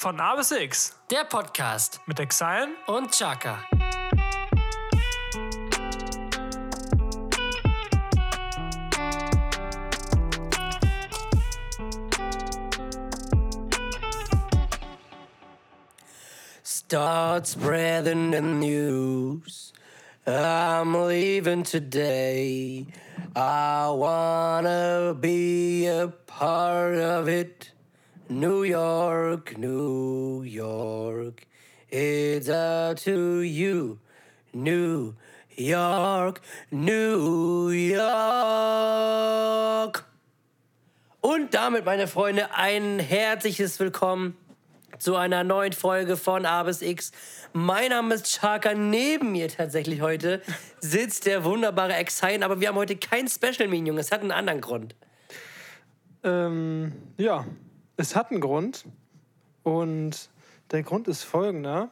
Von A bis X Der Podcast mit Exile und Chaka. Start spreading the news. I'm leaving today. I wanna be a part of it. New York, New York, it's up to you. New York, New York. Und damit, meine Freunde, ein herzliches Willkommen zu einer neuen Folge von A bis X. Mein Name ist Chaka. Neben mir tatsächlich heute sitzt der wunderbare Exine, aber wir haben heute kein Special Minion. Es hat einen anderen Grund. Ähm, ja, es hat einen Grund. Und der Grund ist folgender.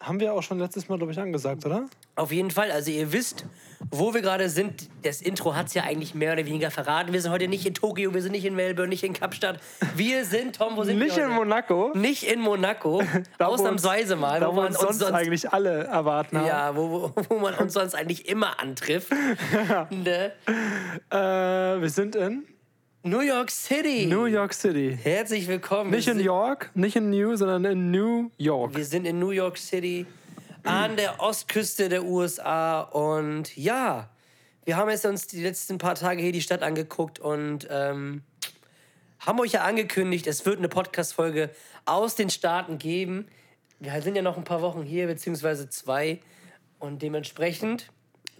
Haben wir auch schon letztes Mal, glaube ich, angesagt, oder? Auf jeden Fall. Also ihr wisst, wo wir gerade sind. Das Intro hat es ja eigentlich mehr oder weniger verraten. Wir sind heute nicht in Tokio, wir sind nicht in Melbourne, nicht in Kapstadt. Wir sind, Tom, wo sind Nicht wir in heute? Monaco. Nicht in Monaco. Da, Ausnahmsweise uns- mal. Da, wo wo man uns sonst sonst eigentlich alle erwarten. Ja, wo, wo, wo man uns sonst eigentlich immer antrifft. ne? Äh, wir sind in New York City. New York City. Herzlich willkommen. Nicht in sind- York, nicht in New, sondern in New York. Wir sind in New York City an der Ostküste der USA und ja, wir haben jetzt uns die letzten paar Tage hier die Stadt angeguckt und ähm, haben euch ja angekündigt, es wird eine Podcast-Folge aus den Staaten geben. Wir sind ja noch ein paar Wochen hier, beziehungsweise zwei. Und dementsprechend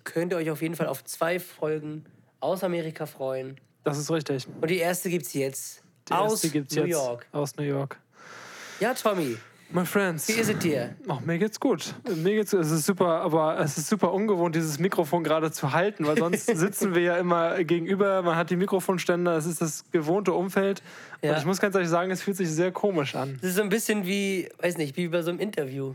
könnt ihr euch auf jeden Fall auf zwei Folgen aus Amerika freuen. Das ist richtig. Und die erste gibt's jetzt Die aus erste gibt's New jetzt York. aus New York. Ja, Tommy, My friends. wie ist es dir? Ach, mir geht's gut. Mir geht's es ist super, aber es ist super ungewohnt, dieses Mikrofon gerade zu halten, weil sonst sitzen wir ja immer gegenüber, man hat die Mikrofonständer, es ist das gewohnte Umfeld. Ja. Und ich muss ganz ehrlich sagen, es fühlt sich sehr komisch an. Das ist so ein bisschen wie, weiß nicht, wie bei so einem Interview.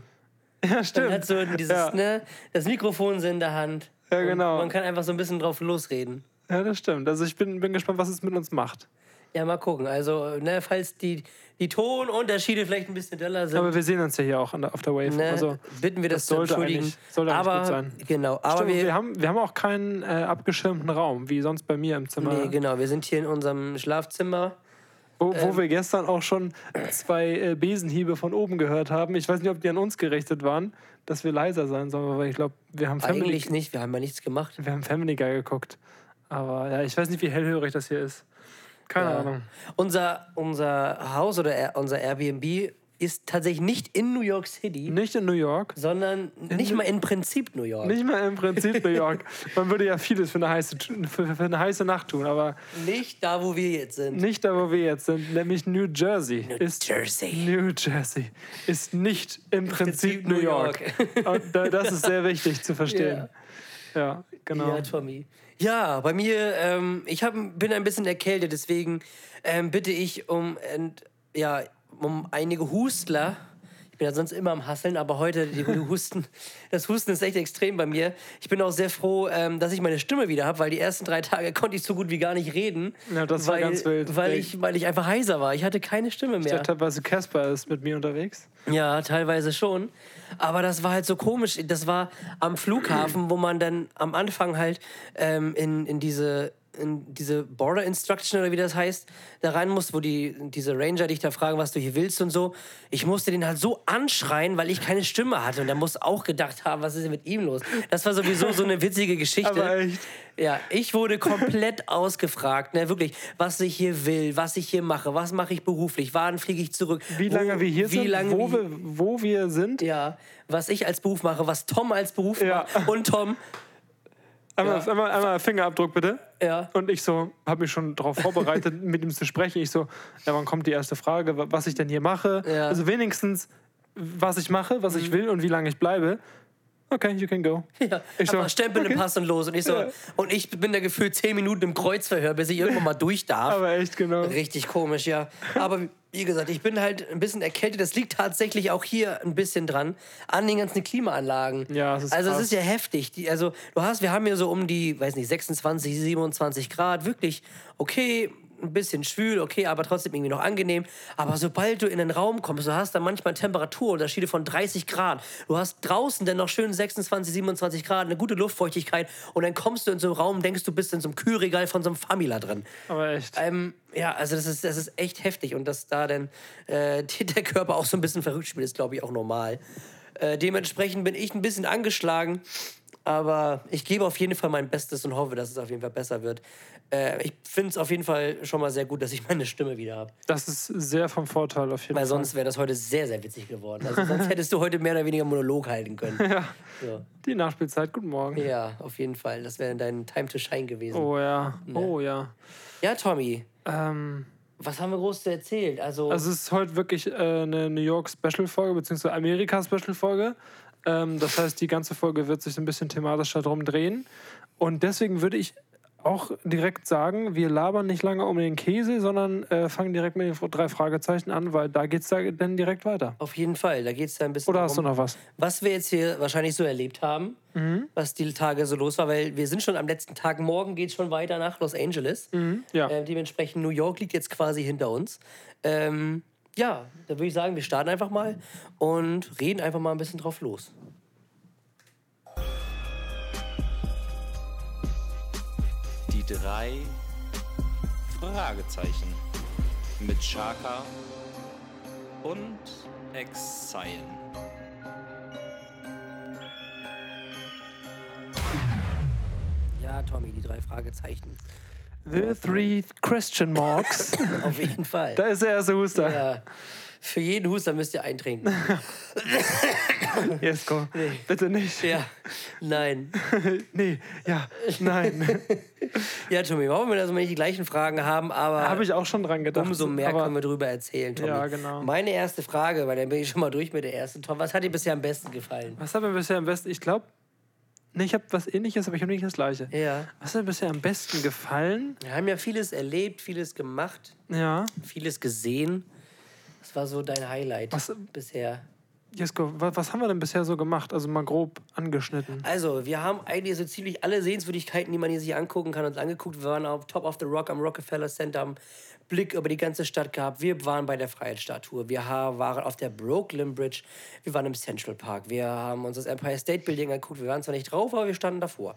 Ja, Man stimmt. hat so dieses, ja. ne, das Mikrofon so in der Hand. Ja, genau. Man kann einfach so ein bisschen drauf losreden. Ja, das stimmt. Also ich bin, bin gespannt, was es mit uns macht. Ja, mal gucken. Also, ne, falls die, die Tonunterschiede vielleicht ein bisschen doller sind, Aber wir sehen uns ja hier auch der, auf der Wave. ne, Also, bitten wir das, das zu entschuldigen. sollte aber, gut sein. Genau, aber stimmt, wir, wir, haben, wir haben auch keinen äh, abgeschirmten Raum, wie sonst bei mir im Zimmer. nee, genau, wir sind hier in unserem Schlafzimmer. Wo, wo Ähm. wir gestern auch schon zwei äh, Besenhiebe von oben gehört haben. Ich weiß nicht, ob die an uns gerichtet waren, dass wir leiser sein sollen, aber ich glaube, wir haben Family, Eigentlich nicht, wir haben ja nichts gemacht. wir haben Family Guy geguckt. Aber ja, ich weiß nicht, wie hellhörig das hier ist. Keine Ja. Ahnung. Unser, unser Haus oder Air- unser Airbnb ist tatsächlich nicht in New York City, Nicht in New York. sondern nicht mal in Prinzip New York. Nicht mal im Prinzip New York. Man würde ja vieles für eine heiße, für, eine heiße Nacht tun, aber Nicht da, wo wir jetzt sind. nicht da, wo wir jetzt sind, nämlich New Jersey. New ist Jersey. New Jersey ist nicht im Prinzip, Prinzip New New York. Und da- das ist sehr wichtig zu verstehen. Ja, genau. Ja, Tommy. Ja, bei mir, ähm, ich hab, bin ein bisschen erkältet, deswegen ähm, bitte ich um, ent, ja, um einige Hustler. Ich bin ja sonst immer am Hasseln, aber heute die Husten, das Husten ist echt extrem bei mir. Ich bin auch sehr froh, ähm, dass ich meine Stimme wieder habe, weil die ersten drei Tage konnte ich so gut wie gar nicht reden. Ja, das war weil, ganz wild. Weil ich, weil ich einfach heiser war. Ich hatte keine Stimme Ich mehr. dachte teilweise, Casper ist mit mir unterwegs. Ja, teilweise schon. Aber das war halt so komisch. Das war am Flughafen, wo man dann am Anfang halt ähm, in, in diese in diese Border Instruction oder wie das heißt, da rein musst, wo die, diese Ranger dich da fragen, was du hier willst und so. Ich musste den halt so anschreien, weil ich keine Stimme hatte. Und der muss auch gedacht haben, was ist denn mit ihm los? Das war sowieso so eine witzige Geschichte. Aber echt. Ja, ich wurde komplett ausgefragt, ne, wirklich, was ich hier will, was ich hier mache, was mache ich beruflich, wann fliege ich zurück, Wie wo- lange wir hier sind, wo, wir- wir, wo wir sind. ja, was ich als Beruf mache, was Tom als Beruf Ja. macht. Und Tom, Einmal, Ja. einmal, einmal Fingerabdruck bitte. ja, Und ich so, habe mich schon darauf vorbereitet, mit ihm zu sprechen. Ich so, ja, wann kommt die erste Frage, wa- was ich denn hier mache? Ja. Mhm. Also wenigstens, was ich mache, was ich will und wie lange ich bleibe. Okay, you can go. ja. Ich so, Stempel im okay. Pass und los. Und ich so, Ja. und ich bin da gefühlt zehn Minuten im Kreuzverhör, bis ich irgendwann mal durch darf. Aber echt genau. Richtig komisch, ja. Aber wie gesagt, ich bin halt ein bisschen erkältet. Das liegt tatsächlich auch hier ein bisschen dran, an den ganzen Klimaanlagen. Ja, es ist Also es krass. ist ja heftig. Die, also du hast, wir haben hier so um die, weiß nicht, 26, 27 Grad. Wirklich, okay, ein bisschen schwül, okay, aber trotzdem irgendwie noch angenehm. Aber sobald du in den Raum kommst, du hast da manchmal Temperaturunterschiede von 30 Grad. Du hast draußen dann noch schön 26, 27 Grad, eine gute Luftfeuchtigkeit und dann kommst du in so einen Raum, denkst du bist in so einem Kühlregal von so einem Famila drin. Aber echt. Ähm, ja, also das ist, das ist echt heftig und dass da dann äh, der Körper auch so ein bisschen verrückt spielt, ist glaube ich auch normal. Äh, dementsprechend bin ich ein bisschen angeschlagen. Aber ich gebe auf jeden Fall mein Bestes und hoffe, dass es auf jeden Fall besser wird. Äh, ich finde es auf jeden Fall schon mal sehr gut, dass ich meine Stimme wieder habe. Das ist sehr vom Vorteil auf jeden Weil Fall. sonst wäre das heute sehr, sehr witzig geworden. Also sonst hättest du heute mehr oder weniger Monolog halten können. Ja, So. die Nachspielzeit, guten Morgen. Ja, auf jeden Fall. Das wäre dein Time to Shine gewesen. Oh ja, oh ja. Ja, Tommy, Ähm, was haben wir groß zu erzählen? Also, also es ist heute wirklich äh, eine New York Special-Folge, beziehungsweise Amerika-Special-Folge. Ähm, das heißt, die ganze Folge wird sich so ein bisschen thematisch darum drehen. Und deswegen würde ich auch direkt sagen, wir labern nicht lange um den Käse, sondern äh, fangen direkt mit den drei Fragezeichen an, weil da geht es da dann direkt weiter. auf jeden Fall. Da geht es da ein bisschen Oder hast du darum, noch was? was wir jetzt hier wahrscheinlich so erlebt haben, Mhm. was die Tage so los war, weil wir sind schon am letzten Tag. Morgen geht es schon weiter nach Los Angeles. Ja. Äh, dementsprechend New York liegt jetzt quasi hinter uns. Ähm, ja, da würde ich sagen, wir starten einfach mal und reden einfach mal ein bisschen drauf los. Drei Fragezeichen mit Chaka und Exile. Ja, Tommy, die drei Fragezeichen. The three question marks. Auf jeden Fall. da ist der erste Huster. ja. Für jeden Huster müsst ihr eintrinken. Jesko, bitte nicht. ja, nein. nee, ja, nein. Ja, Tommy, warum wir da so nicht die gleichen Fragen haben, aber Habe ich auch schon dran gedacht. umso mehr können wir drüber erzählen, Tommy. Ja, genau. Meine erste Frage, weil dann bin ich schon mal durch mit der ersten. Tom, was hat dir bisher am besten gefallen? Was hat mir bisher am besten, ich glaube, nee, ich habe was ähnliches, aber ich habe nicht das gleiche. Ja. Was hat mir bisher am besten gefallen? Wir haben ja vieles erlebt, vieles gemacht, Ja, vieles gesehen. Was war so dein Highlight Was- bisher? Jesko, was, haben wir denn bisher so gemacht? Also mal grob angeschnitten. Also, wir haben eigentlich so ziemlich alle Sehenswürdigkeiten, die man hier sich angucken kann, uns angeguckt. Wir waren auf Top of the Rock am Rockefeller Center, haben Blick über die ganze Stadt gehabt. Wir waren bei der Freiheitsstatue. Wir waren auf der Brooklyn Bridge. Wir waren im Central Park. Wir haben uns das Empire State Building angeguckt. Wir waren zwar nicht drauf, aber wir standen davor.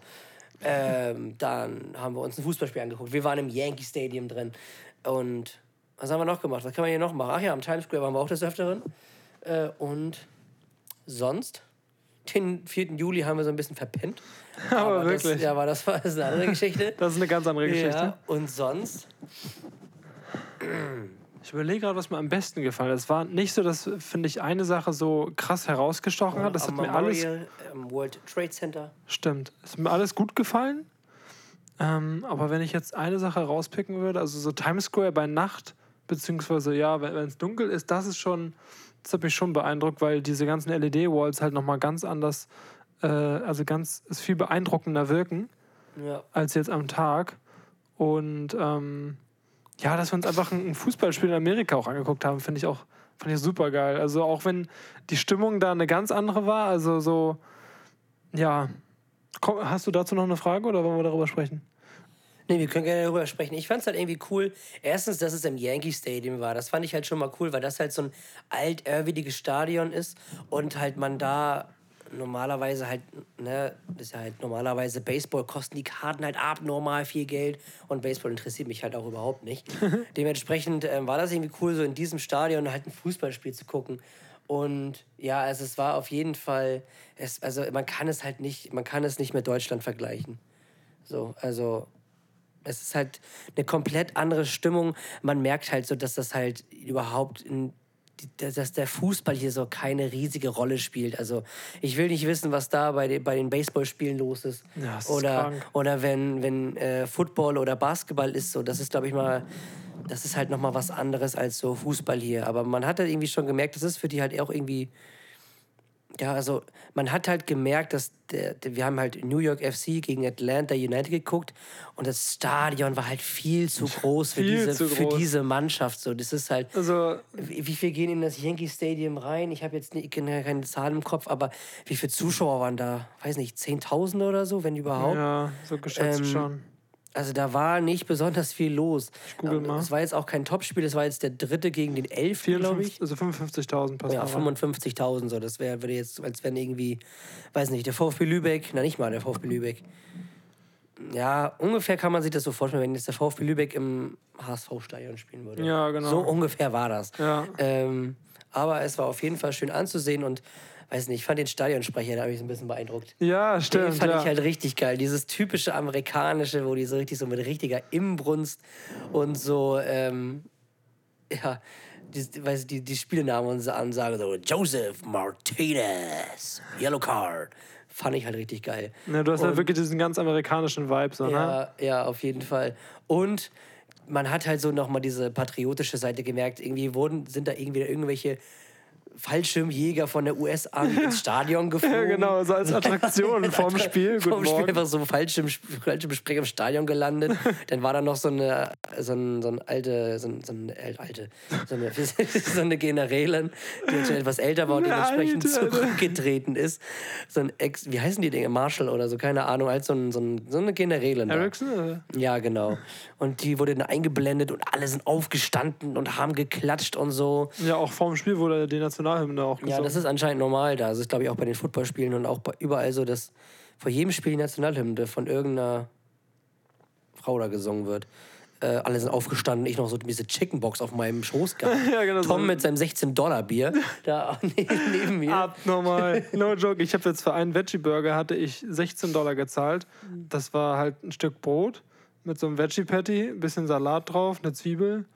Ähm, dann haben wir uns ein Fußballspiel angeguckt. Wir waren im Yankee Stadium drin. Und was haben wir noch gemacht? Was kann man hier noch machen? Ach ja, am Times Square waren wir auch des Öfteren. Äh, und sonst? Den 4. Juli haben wir so ein bisschen verpennt. Aber das, wirklich. ja, aber das war das ist eine andere Geschichte. Das ist eine ganz andere Geschichte. ja, und sonst? Ich überlege gerade, was mir am besten gefallen hat. Es war nicht so, dass, finde ich, eine Sache so krass herausgestochen hat. Das hat am mir alles am World Trade Center. Stimmt. Es hat mir alles gut gefallen. Ähm, aber wenn ich jetzt eine Sache rauspicken würde, also so Times Square bei Nacht, beziehungsweise ja, wenn es dunkel ist, das ist schon, das hat mich schon beeindruckt, weil diese ganzen LED-Walls halt nochmal ganz anders, äh, also ganz, ist viel beeindruckender wirken Ja. als jetzt am Tag. Und ähm, ja, dass wir uns einfach ein Fußballspiel in Amerika auch angeguckt haben, finde ich auch fand ich super geil. Also auch wenn die Stimmung da eine ganz andere war, also so, ja. Hast du dazu noch eine Frage oder wollen wir darüber sprechen? Nee, wir können gerne darüber sprechen. Ich fand es halt irgendwie cool. Erstens, dass es im Yankee Stadium war. Das fand ich halt schon mal cool, weil das halt so ein altehrwürdiges Stadion ist und halt man da normalerweise halt, ne, das ist ja halt normalerweise Baseball kosten die Karten halt abnormal viel Geld und Baseball interessiert mich halt auch überhaupt nicht. Dementsprechend ähm, war das irgendwie cool, so in diesem Stadion halt ein Fußballspiel zu gucken. Und ja, also es war auf jeden Fall, es, also man kann es halt nicht, man kann es nicht mit Deutschland vergleichen. So, also es ist halt eine komplett andere Stimmung. Man merkt halt so, dass das halt überhaupt, in, dass der Fußball hier so keine riesige Rolle spielt. Also ich will nicht wissen, was da bei den, bei den Baseballspielen los ist. Ja, ist oder krank. oder wenn, wenn äh, Football oder Basketball ist. So, das ist, glaube ich, mal, das ist halt nochmal was anderes als so Fußball hier. Aber man hat halt irgendwie schon gemerkt, das ist für die halt auch irgendwie ja, also man hat halt gemerkt, dass der, wir haben halt New York FC gegen Atlanta United geguckt und das Stadion war halt viel zu groß für, Viel diese, zu für groß. diese Mannschaft. So, das ist halt. Also, Wie wie viel gehen in das Yankee Stadium rein? Ich habe jetzt nie, keine, keine Zahl im Kopf, aber wie viele Zuschauer waren da? Weiß nicht, 10.000 oder so, wenn überhaupt. ja, so geschätzt Ähm, schon. Also da war nicht besonders viel los. google Ähm, mal. Es war jetzt auch kein Topspiel, es war jetzt der dritte gegen den elften, glaube ich. 54, also 55.000 passen Ja, da rein. 55.000, so. Das wäre würde jetzt, als wenn irgendwie, weiß nicht, der VfB Lübeck, na nicht mal der VfB Lübeck. Ja, ungefähr kann man sich das so vorstellen, wenn jetzt der VfB Lübeck im HSV-Stadion spielen würde. Ja, genau. So ungefähr war das. Ja. Ähm, aber es war auf jeden Fall schön anzusehen und, weiß nicht, ich fand den Stadionsprecher, da habe ich so ein bisschen beeindruckt. Ja, Den stimmt. fand ja. ich halt richtig geil. Dieses typische amerikanische, wo die so richtig so mit richtiger Imbrunst und so, ähm, ja, die, weiß, die, die Spielenamen und so ansagen, so Joseph Martinez, Yellow Card. Fand ich halt richtig geil. Ja, du hast halt Und- wirklich diesen ganz amerikanischen Vibe, so, ne? Ja, ja, auf jeden Fall. Und man hat halt so nochmal diese patriotische Seite gemerkt. Irgendwie wurden, sind da irgendwie irgendwelche Fallschirmjäger von der US-Army ins Stadion geflogen. Ja, genau, so als Attraktion vorm Spiel. Guten Spiel Morgen. einfach so Fallschirm, Fallschirmspringer im Stadion gelandet. Dann war da noch so eine, so ein, so ein alte, so, ein, so eine äl- alte, so eine, so eine Generälin, die jetzt schon etwas älter war und Eine dementsprechend alte, Alter. zurückgetreten ist. So ein Ex, wie heißen die Dinge? Marshall oder so, keine Ahnung, als so, ein, so, ein, so eine Generälin. Ericsson? Oder? Ja, genau. Und die wurde dann eingeblendet und alle sind aufgestanden und haben geklatscht und so. Ja, auch vorm Spiel wurde die Nationalhymne auch gesungen. Ja, das ist anscheinend normal da. Das ist, glaube ich, auch bei den Footballspielen und auch bei, überall so, dass vor jedem Spiel die Nationalhymne von irgendeiner Frau da gesungen wird. Äh, alle sind aufgestanden, ich noch so diese Chickenbox auf meinem Schoß gehabt. Ja, genau so. Tom mit seinem 16-Dollar-Bier da neben, neben mir. Abnormal. No joke. Ich habe jetzt für einen Veggie-Burger hatte ich 16 Dollar gezahlt. Das war halt ein Stück Brot mit so einem Veggie-Patty, ein bisschen Salat drauf, eine Zwiebel.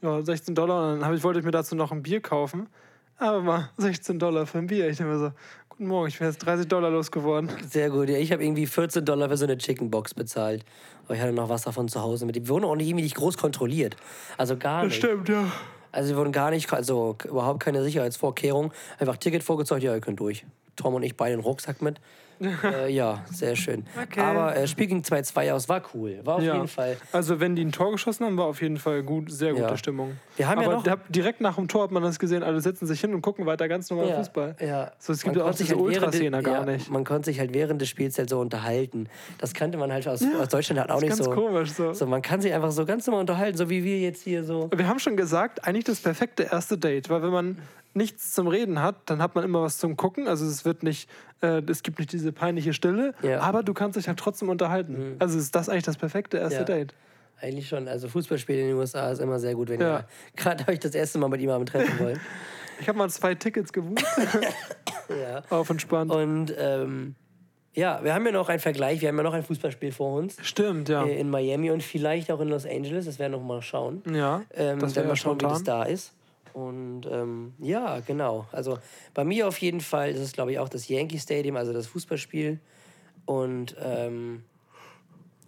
Ja, 16 Dollar. Und dann ich, wollte ich mir dazu noch ein Bier kaufen. Aber mal 16 Dollar für ein Bier. Ich denke mir so, guten Morgen, ich bin jetzt 30 Dollar losgeworden. Sehr gut. Ja, ich habe irgendwie 14 Dollar für so eine Chickenbox bezahlt. Aber ich hatte noch was davon zu Hause mit. Die wurden auch nicht, irgendwie nicht groß kontrolliert. Also gar nicht. Stimmt, ja. Also wir wurden gar nicht, also überhaupt keine Sicherheitsvorkehrung. Einfach Ticket vorgezeigt, ja, ihr könnt durch. Tom und ich beide einen Rucksack mit. Äh, ja, sehr schön. Okay. Aber äh, Spiel ging 2-2 aus, war cool. War auf ja. jeden Fall. Also wenn die ein Tor geschossen haben, war auf jeden Fall gut, sehr gute Ja. Stimmung. Wir haben ja Aber noch- da- direkt nach dem Tor hat man das gesehen, alle setzen sich hin und gucken weiter ganz normal Ja, Fußball. ja. So, es gibt Man ja auch diese halt Ultraszene gar ja, nicht. Man konnte sich halt während des Spiels halt so unterhalten. Das kannte man halt aus, aus Deutschland halt auch nicht Ganz so. komisch so. So, man kann sich einfach so ganz normal unterhalten, so wie wir jetzt hier so. Wir haben schon gesagt, eigentlich das perfekte erste Date, weil wenn man nichts zum Reden hat, dann hat man immer was zum Gucken. Also es wird nicht, äh, es gibt nicht diese peinliche Stille, Ja. aber du kannst dich halt trotzdem unterhalten. Also ist das eigentlich das perfekte erste Ja. Date. Eigentlich schon. Also Fußballspiele in den USA ist immer sehr gut, wenn Ja. ihr. Gerade habe ich das erste Mal mit ihm am treffen wollen. Ich habe mal zwei Tickets gebucht, ja. auf entspannt. Und ähm, ja, wir haben ja noch einen Vergleich. Wir haben ja noch ein Fußballspiel vor uns. Stimmt, ja. äh, In Miami und vielleicht auch in Los Angeles. Das werden wir noch mal schauen. ja, Ähm, das mal ja schauen, wie das spontan. da ist. Und ähm, ja, genau. Also bei mir auf jeden Fall ist es, glaube ich, auch das Yankee Stadium, also das Fußballspiel. Und ähm,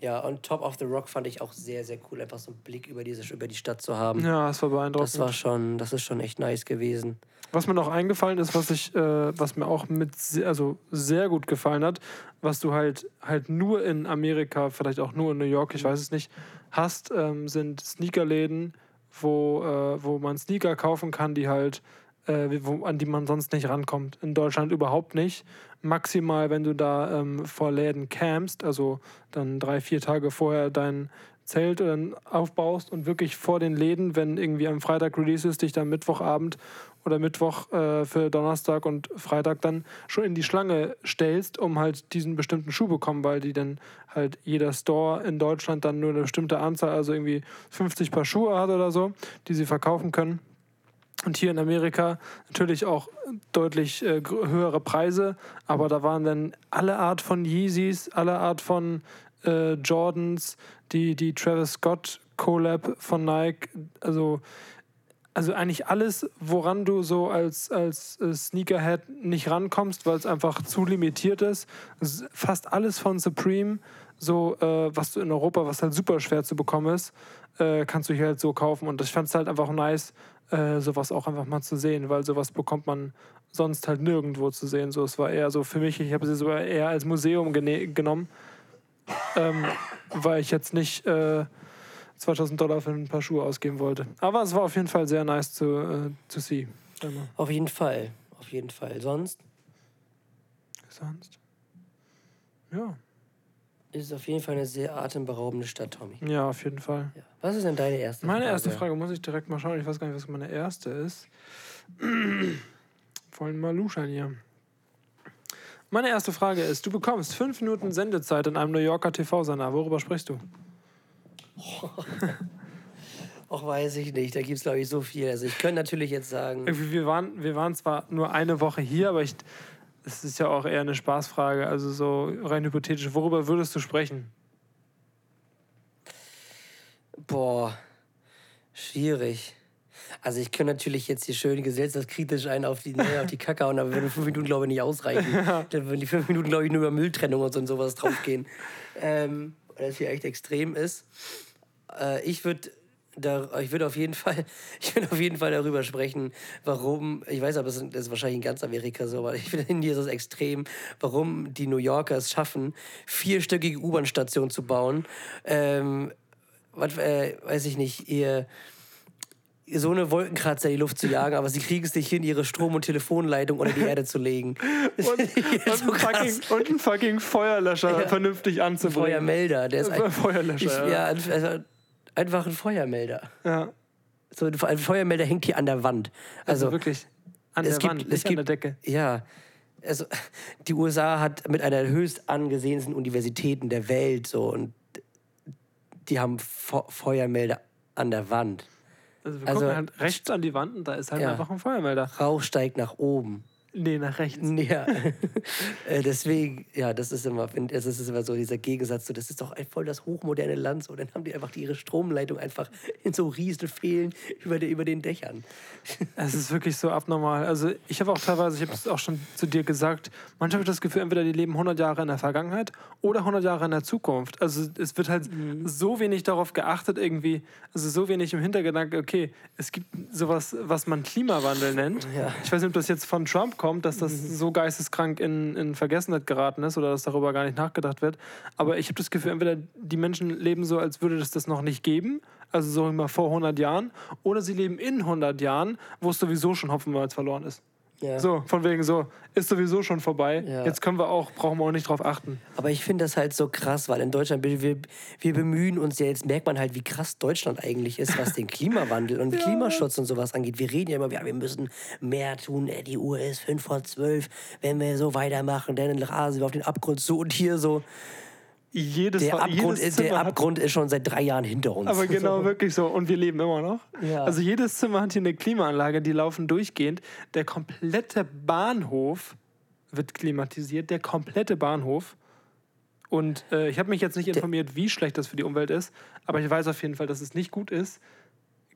ja, und Top of the Rock fand ich auch sehr, sehr cool, einfach so einen Blick über, diese, über die Stadt zu haben. Ja, es war beeindruckend. Das war schon, das ist schon echt nice gewesen. Was mir noch eingefallen ist, was ich, äh, was mir auch mit also sehr gut gefallen hat, was du halt halt nur in Amerika, vielleicht auch nur in New York, ich weiß es nicht, hast, ähm, sind Sneakerläden, wo, äh, wo man Sneaker kaufen kann, die halt, äh, wo, an die man sonst nicht rankommt. In Deutschland überhaupt nicht. Maximal, wenn du da ähm, vor Läden campst, also dann drei, vier Tage vorher dein Zelt dann aufbaust und wirklich vor den Läden, wenn irgendwie am Freitag Release ist, dich dann Mittwochabend oder Mittwoch äh, für Donnerstag und Freitag dann schon in die Schlange stellst, um halt diesen bestimmten Schuh bekommen, weil die dann halt jeder Store in Deutschland dann nur eine bestimmte Anzahl, also irgendwie 50 Paar Schuhe hat oder so, die sie verkaufen können. Und hier in Amerika natürlich auch deutlich äh, höhere Preise, aber da waren dann alle Art von Yeezys, alle Art von äh, Jordans, die, die Travis Scott Collab von Nike, also, also eigentlich alles, woran du so als, als äh, Sneakerhead nicht rankommst, weil es einfach zu limitiert ist. Fast alles von Supreme, so äh, was du in Europa, was halt super schwer zu bekommen ist, äh, kannst du hier halt so kaufen. Und ich fand es halt einfach nice, äh, sowas auch einfach mal zu sehen, weil sowas bekommt man sonst halt nirgendwo zu sehen. So, es war eher so für mich, ich habe sie sogar eher als Museum genommen, ähm, weil ich jetzt nicht äh, 2000 Dollar für ein paar Schuhe ausgeben wollte. Aber es war auf jeden Fall sehr nice zu, äh, to see. Auf jeden Fall. Auf jeden Fall. Sonst? Sonst? Ja. Ist auf jeden Fall eine sehr atemberaubende Stadt, Tommy. Ja, auf jeden Fall. Ja. Was ist denn deine erste Meine Frage? erste Frage muss ich direkt mal schauen. Ich weiß gar nicht, was meine erste ist. Wollen mal luschern hier. Meine erste Frage ist: Du bekommst fünf Minuten Sendezeit in einem New Yorker TV-Sender. Worüber sprichst du? Ach, weiß ich nicht. Da gibt es, glaube ich, so viel. Also, ich könnte natürlich jetzt sagen. Irgendwie, Wir waren, wir waren zwar nur eine Woche hier, aber ich, es ist ja auch eher eine Spaßfrage. Also so rein hypothetisch. Worüber würdest du sprechen? Boah, schwierig. Also ich könnte natürlich jetzt hier schön gesellschaftskritisch einen auf die, ne, auf die Kacke hauen, aber würde fünf Minuten, glaube ich, nicht ausreichen. Dann würden die fünf Minuten, glaube ich, nur über Mülltrennung und so und sowas draufgehen. ähm, weil das hier echt extrem ist. Äh, ich würde da, ich würde auf jeden Fall, ich würde auf jeden Fall darüber sprechen, warum, ich weiß aber, das ist, das wahrscheinlich in ganz Amerika so, aber ich finde, in hier ist es extrem, warum die New Yorker es schaffen, vierstöckige U-Bahn-Stationen zu bauen. Ähm, was, äh, weiß ich nicht, ihr so eine Wolkenkratzer in die Luft zu jagen, aber sie kriegen es nicht hin, ihre Strom- und Telefonleitung unter die Erde zu legen. Das Und, und, so ein fucking, und ein fucking Feuerlöscher Ja. vernünftig anzubringen. Feuermelder, der ist ein, Feuerlöscher, ich, ja. ja, also einfach ein Feuermelder. ja. So ein Feuermelder hängt hier an der Wand. Also, Also, wirklich an es der gibt, Wand, es nicht an der gibt, Decke. Ja, also die USA hat mit einer der höchst angesehensten Universitäten der Welt so und die haben Fe Feuermelder an der Wand. Also wir Also- gucken halt rechts an die Wand und da ist halt Ja. einfach ein Feuermelder. Rauch steigt nach oben. Nee, nach rechts. Ja, Äh, deswegen, ja, das ist immer, find- das ist immer so dieser Gegensatz. So, das ist doch voll das hochmoderne Land. So, dann haben die einfach ihre Stromleitung einfach in so riesen Fehlen über, über den Dächern. Es ist wirklich so abnormal. Also ich habe auch teilweise, ich habe es auch schon zu dir gesagt, manchmal habe ich das Gefühl, entweder die leben 100 Jahre in der Vergangenheit oder 100 Jahre in der Zukunft. Also es wird halt Mhm. so wenig darauf geachtet irgendwie, also so wenig im Hintergedanken, okay, es gibt sowas, was man Klimawandel nennt. Ja. Ich weiß nicht, ob das jetzt von Trump kommt, dass das so geisteskrank in, in Vergessenheit geraten ist oder dass darüber gar nicht nachgedacht wird. Aber ich habe das Gefühl, entweder die Menschen leben so, als würde es das noch nicht geben, also so immer vor 100 Jahren, oder sie leben in 100 Jahren, wo es sowieso schon Hopfenmalz verloren ist. Ja. So, von wegen so, ist sowieso schon vorbei. Ja. Jetzt können wir auch, brauchen wir auch nicht drauf achten. Aber ich finde das halt so krass, weil in Deutschland, wir, wir, bemühen uns ja, jetzt merkt man halt, wie krass Deutschland eigentlich ist, was den Klimawandel und Klimaschutz und sowas angeht. Wir reden ja immer, ja, wir müssen mehr tun, die Uhr ist 5 vor 12, wenn wir so weitermachen, dann rasen wir auf den Abgrund zu und hier so. Jedes, Der Abgrund, jedes der hat- Abgrund ist schon seit drei Jahren hinter uns. Aber genau, wirklich so. Und wir leben immer noch. Ja. Also jedes Zimmer hat hier eine Klimaanlage, die laufen durchgehend. Der komplette Bahnhof wird klimatisiert. Der komplette Bahnhof. Und äh, ich habe mich jetzt nicht informiert, wie schlecht das für die Umwelt ist. Aber ich weiß auf jeden Fall, dass es nicht gut ist,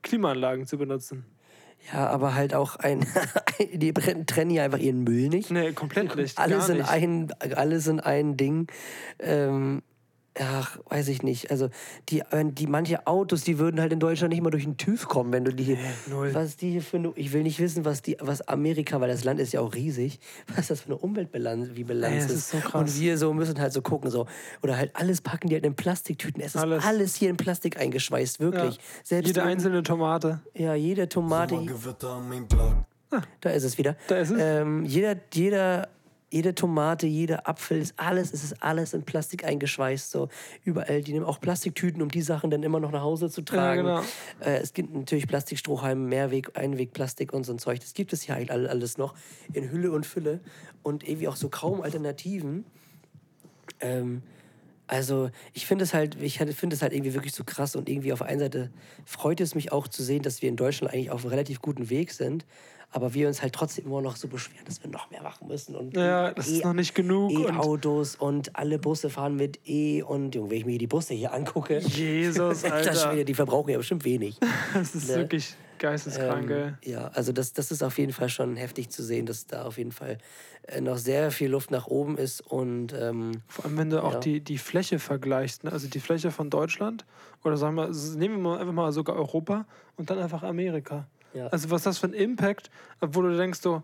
Klimaanlagen zu benutzen. Ja, aber halt auch ein. die trennen hier einfach ihren Müll nicht. Nee, komplett nicht. alles, gar in nicht. ein, alles in ein Ding. Ähm, ach, weiß ich nicht. Also die, die manche Autos, die würden halt in Deutschland nicht mal durch den TÜV kommen, wenn du die hier. null. Was die hier für eine, Ich will nicht wissen, was die, was Amerika, weil das Land ist ja auch riesig, was das für eine Umweltbilanz, wie Bilanz das ist. ist so krass. Und wir so müssen halt so gucken so oder halt alles packen die halt in Plastiktüten. Es ist alles, Alles. hier in Plastik eingeschweißt, wirklich. Ja. Selbst Jede in- einzelne Tomate. ja, jede Tomate. Block. Da ist es wieder. Da ist es. Ähm, jeder, jeder, jede Tomate, jeder Apfel, ist alles, es ist alles in Plastik eingeschweißt. So überall. Die nehmen auch Plastiktüten, um die Sachen dann immer noch nach Hause zu tragen. genau. äh, es gibt natürlich Plastikstrohhalme, Mehrweg, Einwegplastik und so ein Zeug. Das gibt es hier halt all- alles noch in Hülle und Fülle und irgendwie auch so kaum Alternativen. Ähm, also ich finde es halt, ich finde es halt irgendwie wirklich so krass und irgendwie auf der einen Seite freut es mich auch zu sehen, dass wir in Deutschland eigentlich auf einem relativ guten Weg sind, aber wir uns halt trotzdem immer noch so beschweren, dass wir noch mehr machen müssen und Ja, das ist noch nicht genug. Und E-Autos und alle Busse fahren mit E und Junge, wenn ich mir die Busse hier angucke, Jesus, Alter. Schwede, die verbrauchen ja bestimmt wenig. Das ist Ne? wirklich geisteskrank. Ähm, ja, also das, das ist auf jeden Fall schon heftig zu sehen, dass da auf jeden Fall äh, noch sehr viel Luft nach oben ist und ähm, Vor allem, wenn du auch Ja. die, die Fläche vergleichst, ne? also die Fläche von Deutschland oder sagen wir, nehmen wir mal einfach mal sogar Europa und dann einfach Amerika. Ja. Also was das für ein Impact, wo du denkst so,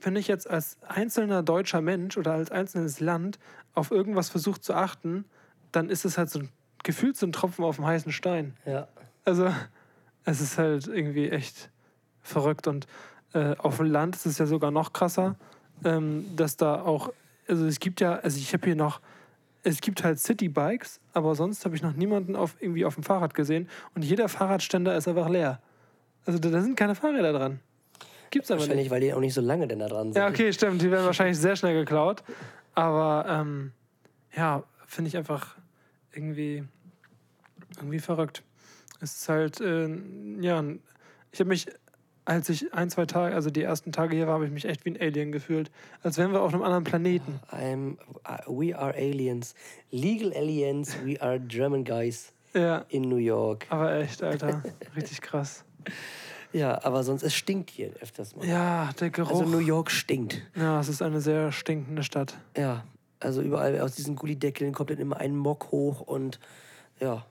wenn ich jetzt als einzelner deutscher Mensch oder als einzelnes Land auf irgendwas versucht zu achten, dann ist es halt so ein gefühlt so ein Tropfen auf dem heißen Stein. ja. Also es ist halt irgendwie echt verrückt und äh, auf dem Land ist es ja sogar noch krasser, ähm, dass da auch, also es gibt ja, also ich habe hier noch es gibt halt Citybikes, aber sonst habe ich noch niemanden auf, irgendwie auf dem Fahrrad gesehen. Und jeder Fahrradständer ist einfach leer. Also da, da sind keine Fahrräder dran. Gibt's aber nicht. Wahrscheinlich, weil die auch nicht so lange denn da dran sind. Ja, okay, stimmt. Die werden wahrscheinlich sehr schnell geklaut. Aber ähm, ja, finde ich einfach irgendwie, irgendwie verrückt. Es ist halt, äh, ja, ich habe mich, als ich ein, zwei Tage, also die ersten Tage hier war, habe ich mich echt wie ein Alien gefühlt. Als wären wir auf einem anderen Planeten. I'm, uh, we are aliens. Legal aliens, we are German guys Ja, in New York. aber echt, Alter. Richtig krass. Ja, aber sonst, es stinkt hier öfters mal. Ja, der Geruch. Also New York stinkt. ja, es ist eine sehr stinkende Stadt. Ja, also überall aus diesen Gullideckeln kommt dann immer ein Mock hoch und ja,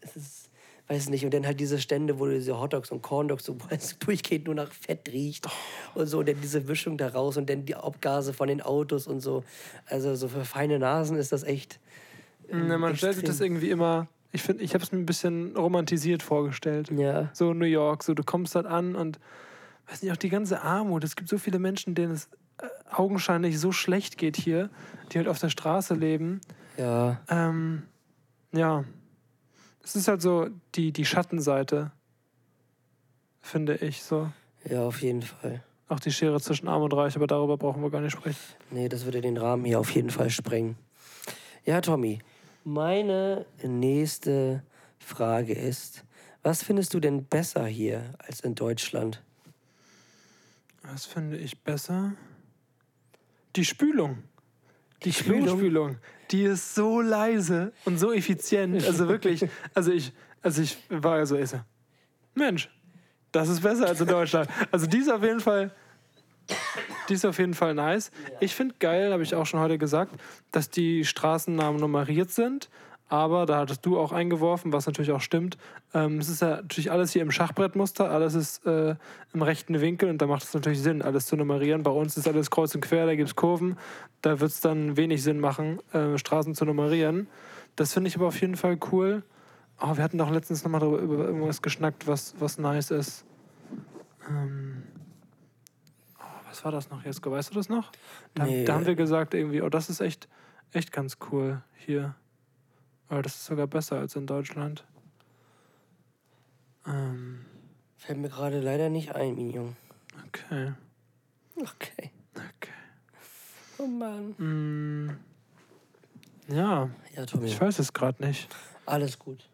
es ist, weiß nicht, und dann halt diese Stände, wo diese Hotdogs und Corndogs so wo es durchgehend nur nach Fett riecht und so, und dann diese Mischung da raus und dann die Abgase von den Autos und so. Also so für feine Nasen ist das echt. Ne, man stellt sich extrem. das irgendwie immer, ich finde, ich habe es mir ein bisschen romantisiert vorgestellt. Ja. So New York, so du kommst dort an und weiß nicht, auch die ganze Armut. Es gibt so viele Menschen, denen es äh, augenscheinlich so schlecht geht hier, die halt auf der Straße leben. Ja, Ähm, ja, es ist halt so die, die Schattenseite, finde ich so. ja, auf jeden Fall. Auch die Schere zwischen Arm und Reich, aber darüber brauchen wir gar nicht sprechen. Nee, das würde den Rahmen hier auf jeden Fall sprengen. Ja, Tommy, meine nächste Frage ist, was findest du denn besser hier als in Deutschland? Was finde ich besser? Die Spülung. Die Spülung? Klospülung. Die ist so leise und so effizient. Also wirklich, also ich, also ich war so, ich so, Mensch, das ist besser als in Deutschland. Also die ist auf jeden Fall, die ist auf jeden Fall nice. Ich finde geil, habe ich auch schon heute gesagt, dass die Straßennamen nummeriert sind. Aber da hattest du auch eingeworfen, was natürlich auch stimmt. Ähm, es ist ja natürlich alles hier im Schachbrettmuster, alles ist äh, im rechten Winkel und da macht es natürlich Sinn, alles zu nummerieren. Bei uns ist alles kreuz und quer, da gibt es Kurven. Da wird es dann wenig Sinn machen, äh, Straßen zu nummerieren. Das finde ich aber auf jeden Fall cool. Oh, wir hatten doch letztens nochmal darüber über irgendwas geschnackt, was, was nice ist. Ähm, was war das noch, Jesko? Weißt du das noch? Da, Nee. da haben wir gesagt, irgendwie, oh, das ist echt, echt ganz cool hier. Aber das ist sogar besser als in Deutschland. Ähm, Fällt mir gerade leider nicht ein, Minion. okay. Okay. Okay. Oh Mann. Mm, ja, Ja, Tommy, ich weiß es gerade nicht. alles gut.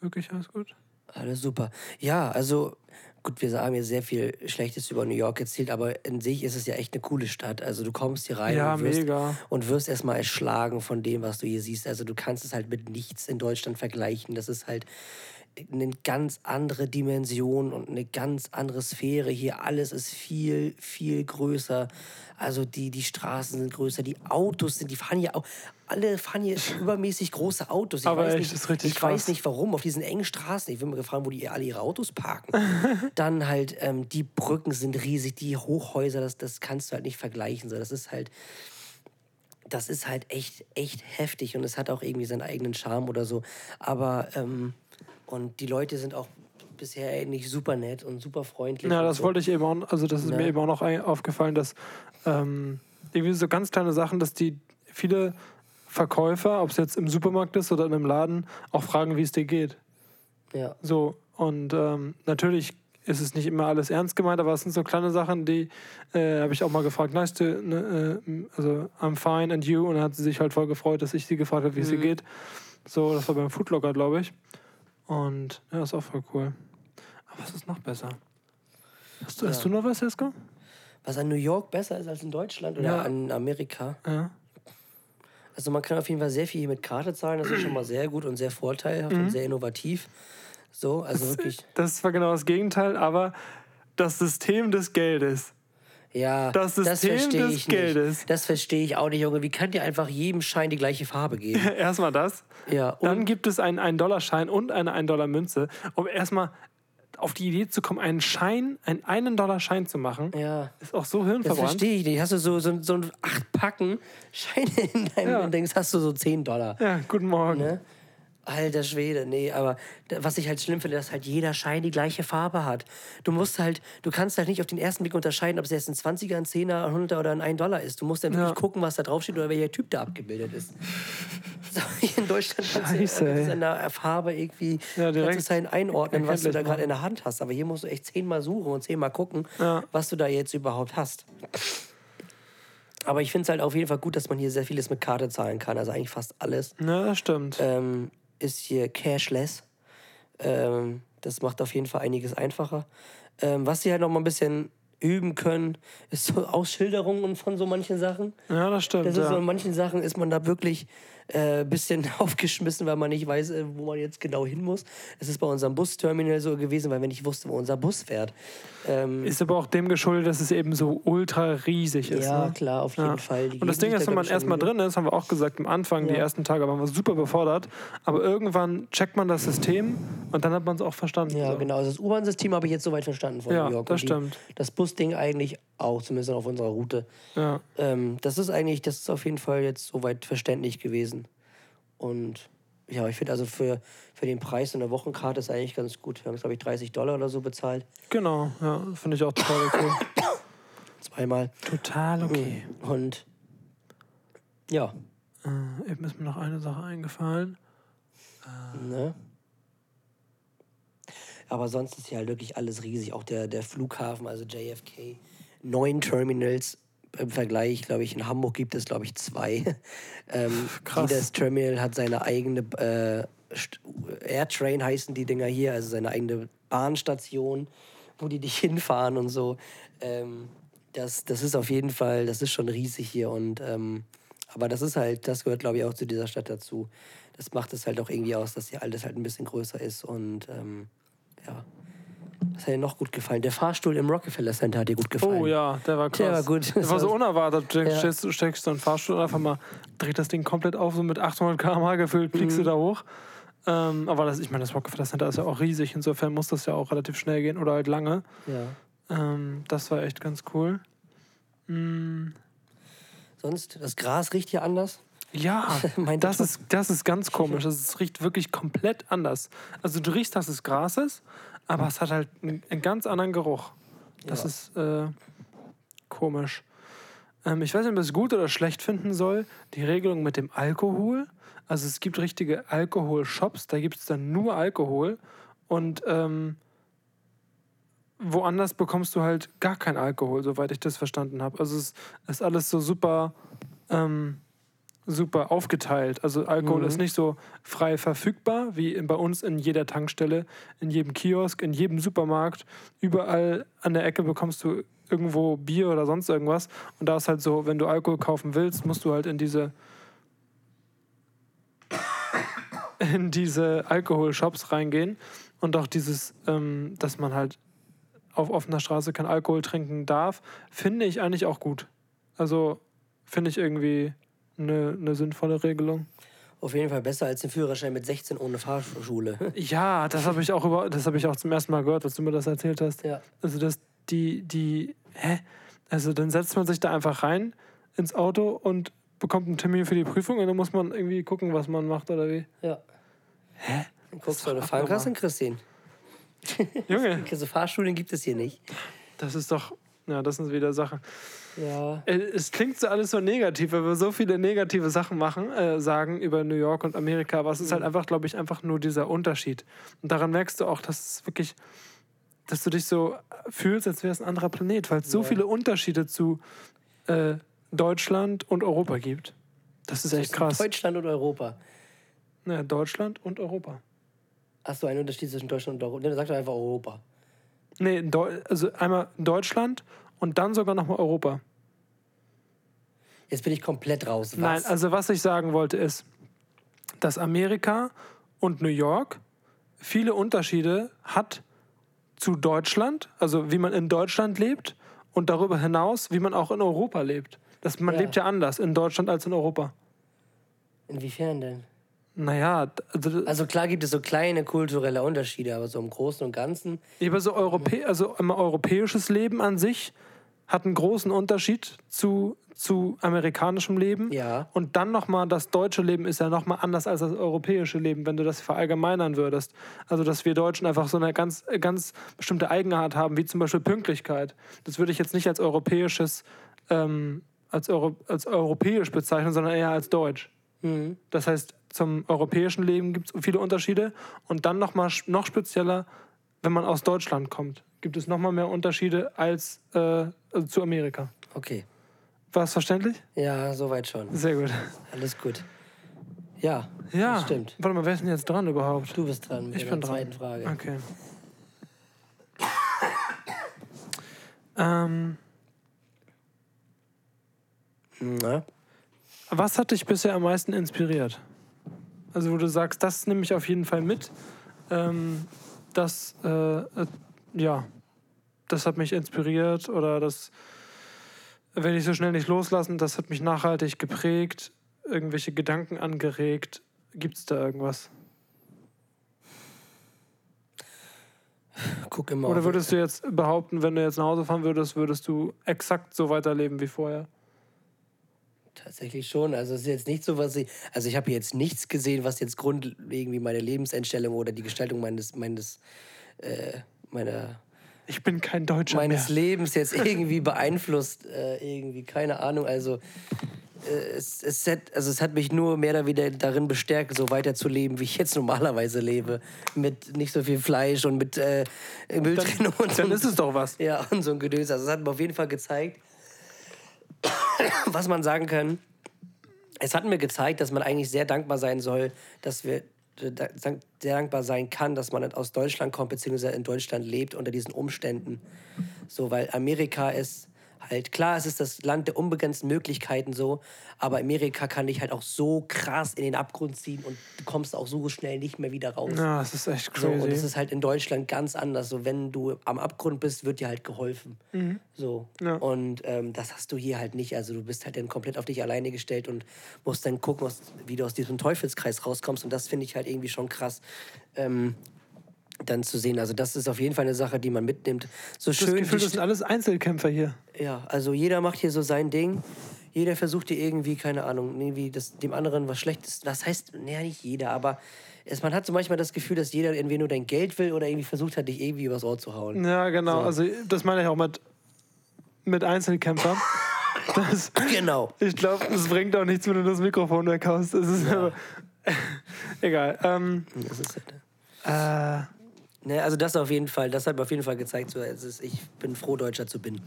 Wirklich alles gut? Alles super. Ja, also gut, wir haben hier sehr viel Schlechtes über New York erzählt, aber in sich ist es ja echt eine coole Stadt. Also du kommst hier rein Ja, und, wirst, mega. und wirst erstmal erschlagen von dem, was du hier siehst. Also du kannst es halt mit nichts in Deutschland vergleichen. Das ist halt eine ganz andere Dimension und eine ganz andere Sphäre. Hier alles ist viel, viel größer. Also die, die Straßen sind größer, die Autos sind, die fahren hier auch, alle fahren hier übermäßig große Autos. Ich Aber weiß echt, nicht, ich krass. weiß nicht warum, auf diesen engen Straßen. Ich bin mal gefragt, wo die alle ihre Autos parken. Dann halt, ähm, die Brücken sind riesig, die Hochhäuser, das, das kannst du halt nicht vergleichen. So. Das ist halt, das ist halt echt, echt heftig und es hat auch irgendwie seinen eigenen Charme oder so. Aber, ähm, und die Leute sind auch bisher eigentlich super nett und super freundlich. Ja, das so. wollte ich eben auch, also das ist Ne? mir eben auch noch aufgefallen, dass ähm, irgendwie so ganz kleine Sachen, dass die viele Verkäufer, ob es jetzt im Supermarkt ist oder in einem Laden, auch fragen, wie es dir geht. Ja, So, und ähm, natürlich ist es nicht immer alles ernst gemeint, aber es sind so kleine Sachen, die äh, habe ich auch mal gefragt, nice to, ne, äh, also I'm fine and you und dann hat sie sich halt voll gefreut, dass ich sie gefragt habe, wie es ihr geht. So, das war beim Foodlocker, glaube ich. Und ja, ist auch voll cool. Aber was ist noch besser? Hast du, hast Ja. du noch was, Jesko? was an New York besser ist als in Deutschland oder Ja. an Amerika. Ja. Also man kann auf jeden Fall sehr viel hier mit Karte zahlen, das ist schon mal sehr gut und sehr vorteilhaft und sehr innovativ. So, also wirklich. Das war genau das Gegenteil, aber das System des Geldes. Ja, Das System verstehe des ich Geldes. Nicht. Das verstehe ich auch nicht, Junge. Wie kann dir einfach jedem Schein die gleiche Farbe geben? Erstmal das. Ja, Dann gibt es einen 1-Dollar-Schein und eine 1-Dollar-Münze. Um erstmal auf die Idee zu kommen, einen Schein, einen 1-Dollar-Schein zu machen, ja. ist auch so Das hirnverbrannt. verstehe ich nicht. Hast du so, so, so ein acht Packen Scheine in deinem Ja. und denkst, hast du so 10 Dollar. Ja, guten Morgen. Ne? Alter Schwede, nee, aber was ich halt schlimm finde, dass halt jeder Schein die gleiche Farbe hat. Du musst halt, du kannst halt nicht auf den ersten Blick unterscheiden, ob es jetzt ein 20er, ein 10er, ein 100er oder ein 1 Dollar ist. Du musst dann wirklich Ja. gucken, was da draufsteht oder welcher Typ da abgebildet ist. So, hier in Deutschland kannst du ey. an der Farbe irgendwie Ja, direkt halt einordnen, was du da gerade in der Hand hast. Aber hier musst du echt zehnmal suchen und zehnmal gucken, Ja. was du da jetzt überhaupt hast. Aber ich finde es halt auf jeden Fall gut, dass man hier sehr vieles mit Karte zahlen kann. Also eigentlich fast alles Ja, das stimmt. ähm, ist hier cashless. Ähm, das macht auf jeden Fall einiges einfacher. Ähm, was sie halt noch mal ein bisschen üben können, ist so Ausschilderungen von so manchen Sachen. ja, das stimmt. Das ist so, ja. in manchen Sachen ist man da wirklich äh, bisschen aufgeschmissen, weil man nicht weiß, äh, wo man jetzt genau hin muss. Es ist bei unserem Busterminal so gewesen, weil wir nicht wussten, wo unser Bus fährt. Ähm, Ist aber auch dem geschuldet, dass es eben so ultra riesig ist. ja, ne? klar, auf jeden Fall. Die Und das Ding ist, wenn man erstmal drin ist, haben wir auch gesagt, am Anfang, die Ja. ersten Tage waren wir super befordert. Aber irgendwann checkt man das System und dann hat man es auch verstanden. Ja, so. genau. Also das U-Bahn-System habe ich jetzt soweit verstanden von Ja, New York. das die- stimmt. Das Busding eigentlich auch, zumindest auf unserer Route. Ja. Ähm, das ist eigentlich, das ist auf jeden Fall jetzt soweit verständlich gewesen. Und ja, ich finde also für, für den Preis in der Wochenkarte ist eigentlich ganz gut. Wir haben, glaube ich, 30 Dollar oder so bezahlt. Genau, ja, finde ich auch total okay. Zweimal. total okay. Und ja, Äh, eben ist mir noch eine Sache eingefallen. ne? Aber sonst ist hier halt wirklich alles riesig. Auch der, der Flughafen, also JFK. Neun Terminals im Vergleich, glaube ich, in Hamburg gibt es, glaube ich, zwei. ähm, Krass. Jedes Terminal hat seine eigene äh, Airtrain heißen die Dinger hier, also seine eigene Bahnstation, wo die dich hinfahren und so. Ähm, das, das ist auf jeden Fall, das ist schon riesig hier und ähm, aber das ist halt, das gehört glaube ich auch zu dieser Stadt dazu. Das macht es halt auch irgendwie aus, dass hier alles halt ein bisschen größer ist und ähm, ja. Das hat dir noch gut gefallen. Der Fahrstuhl im Rockefeller Center hat dir gut gefallen. Oh ja, der war krass. Der war gut. Der war so unerwartet. Du Ja. steckst, du steckst so einen Fahrstuhl einfach mal, dreht das Ding komplett auf, so mit 800 km/h gefühlt, fliegst Mhm. du da hoch. Ähm, aber das, ich meine, das Rockefeller Center ist ja auch riesig, insofern muss das ja auch relativ schnell gehen oder halt lange. Ja. Ähm, das war echt ganz cool. Mm, Sonst, das Gras riecht hier anders. Ja, das ist, das ist ganz komisch. Das riecht wirklich komplett anders. Also du riechst, dass es Gras ist, aber es hat halt einen, einen ganz anderen Geruch. Das Ja. ist äh, komisch. Ähm, ich weiß nicht, ob ich es gut oder schlecht finden soll. Die Regelung mit dem Alkohol. Also es gibt richtige Alkoholshops, da gibt es dann nur Alkohol. Und ähm, woanders bekommst du halt gar keinen Alkohol, soweit ich das verstanden habe. Also es ist alles so super, ähm, super aufgeteilt. Also Alkohol Mhm. ist nicht so frei verfügbar wie in, bei uns in jeder Tankstelle, in jedem Kiosk, in jedem Supermarkt. Überall an der Ecke bekommst du irgendwo Bier oder sonst irgendwas. Und da ist halt so, wenn du Alkohol kaufen willst, musst du halt in diese in diese Alkoholshops reingehen und auch dieses, ähm, dass man halt auf offener Straße kein Alkohol trinken darf, finde ich eigentlich auch gut. Also finde ich irgendwie eine, eine sinnvolle Regelung. Auf jeden Fall besser als ein Führerschein mit 16 ohne Fahrschule. Ja, das habe ich auch über, das habe ich auch zum ersten Mal gehört, als du mir das erzählt hast. ja. Also dass die, die, hä? Also dann setzt man sich da einfach rein ins Auto und bekommt einen Termin für die Prüfung und dann muss man irgendwie gucken, was man macht oder wie. Ja. Hä? Dann guckst du, dann kriegst du ihn. Junge, Also Fahrschulen gibt es hier nicht. das ist doch, ja, das sind wieder Sachen. Ja. Äh, Es klingt so alles so negativ, weil wir so viele negative Sachen machen, äh, sagen über New York und Amerika, aber es ist halt einfach, glaube ich, einfach nur dieser Unterschied. Und daran merkst du auch, dass es wirklich, dass du dich so fühlst, als wäre es ein anderer Planet, weil es so Ja. viele Unterschiede zu äh, Deutschland und Europa gibt. Das ist echt krass. Deutschland und Europa. Ja, Deutschland und Europa. Hast du einen Unterschied zwischen Deutschland und Europa? Ne, sag doch einfach Europa. Nee, also einmal Deutschland und dann sogar nochmal Europa. Jetzt bin ich komplett raus. Was? Nein, also was ich sagen wollte ist, dass Amerika und New York viele Unterschiede hat zu Deutschland, also wie man in Deutschland lebt und darüber hinaus, wie man auch in Europa lebt. Das, man Ja. lebt ja anders in Deutschland als in Europa. Inwiefern denn? Naja, also, Also klar gibt es so kleine kulturelle Unterschiede, aber so im Großen und Ganzen. aber so Europä also immer europäisches Leben an sich hat einen großen Unterschied zu, zu amerikanischem Leben. Ja. Und dann nochmal, das deutsche Leben ist ja nochmal anders als das europäische Leben, wenn du das verallgemeinern würdest. Also, dass wir Deutschen einfach so eine ganz, ganz bestimmte Eigenart haben, wie zum Beispiel Pünktlichkeit. Das würde ich jetzt nicht als europäisches, ähm, als, Euro, als europäisch bezeichnen, sondern eher als deutsch. Das heißt, zum europäischen Leben gibt es viele Unterschiede. Und dann nochmal noch spezieller, wenn man aus Deutschland kommt, gibt es nochmal mehr Unterschiede als äh, also zu Amerika. Okay. War es verständlich? Ja, soweit schon. Sehr gut. Alles gut. Ja, Ja, stimmt. Warte mal, wer ist denn jetzt dran überhaupt? Du bist dran mit Ich der bin dran. zweiten Frage. Okay. ähm, Na? was hat dich bisher am meisten inspiriert? Also, wo du sagst, das nehme ich auf jeden Fall mit. Ähm, das, äh, äh, ja, das hat mich inspiriert oder das werde ich so schnell nicht loslassen. Das hat mich nachhaltig geprägt, irgendwelche Gedanken angeregt. Gibt es da irgendwas? Guck immer. Oder würdest du jetzt behaupten, wenn du jetzt nach Hause fahren würdest, würdest du exakt so weiterleben wie vorher? Tatsächlich schon. Also es ist jetzt nicht so, was ich. Also ich habe jetzt nichts gesehen, was jetzt grundlegend wie meine Lebenseinstellung oder die Gestaltung meines, meines, äh, meiner, Ich bin kein Deutscher meines mehr. Lebens jetzt irgendwie beeinflusst. Äh, irgendwie, keine Ahnung. Also äh, es, es, hat, also es hat mich nur mehr oder weniger darin bestärkt, so weiterzuleben, wie ich jetzt normalerweise lebe. Mit nicht so viel Fleisch und mit äh, Mülltrennung und so. Dann ist es doch was. Ja, und so ein Gedöns. Also es hat mir auf jeden Fall gezeigt, was man sagen kann. Es hat mir gezeigt, dass man eigentlich sehr dankbar sein soll, dass wir äh, sehr dankbar sein kann, dass man aus Deutschland kommt, beziehungsweise in Deutschland lebt unter diesen Umständen. So, weil Amerika ist halt, klar, es ist das Land der unbegrenzten Möglichkeiten so, aber Amerika kann dich halt auch so krass in den Abgrund ziehen und du kommst auch so schnell nicht mehr wieder raus. Ja, das ist echt So, und es crazy. ist halt in Deutschland ganz anders. So, wenn du am Abgrund bist, wird dir halt geholfen. So. Mhm. Ja. Und ähm, das hast du hier halt nicht. Also du bist halt dann komplett auf dich alleine gestellt und musst dann gucken, was, wie du aus diesem Teufelskreis rauskommst. Und das finde ich halt irgendwie schon krass. Ähm, dann zu sehen. Also das ist auf jeden Fall eine Sache, die man mitnimmt. So das schön. Gefühl, das sind alles Einzelkämpfer hier. ja, also jeder macht hier so sein Ding. Jeder versucht dir irgendwie, keine Ahnung, irgendwie das, dem anderen was Schlechtes. Das heißt, naja, nicht jeder, aber es, man hat so manchmal das Gefühl, dass jeder entweder nur dein Geld will oder irgendwie versucht hat, dich irgendwie übers Ohr zu hauen. Ja, genau. So. Also das meine ich auch mit, mit Einzelkämpfern. Das, Genau. ich glaube, es bringt auch nichts, wenn du das Mikrofon weghaust. Es ist aber, egal. Ähm, Das ist halt, äh, ne, also das auf jeden Fall, das hat mir auf jeden Fall gezeigt, so, ist, ich bin froh, Deutscher zu bin.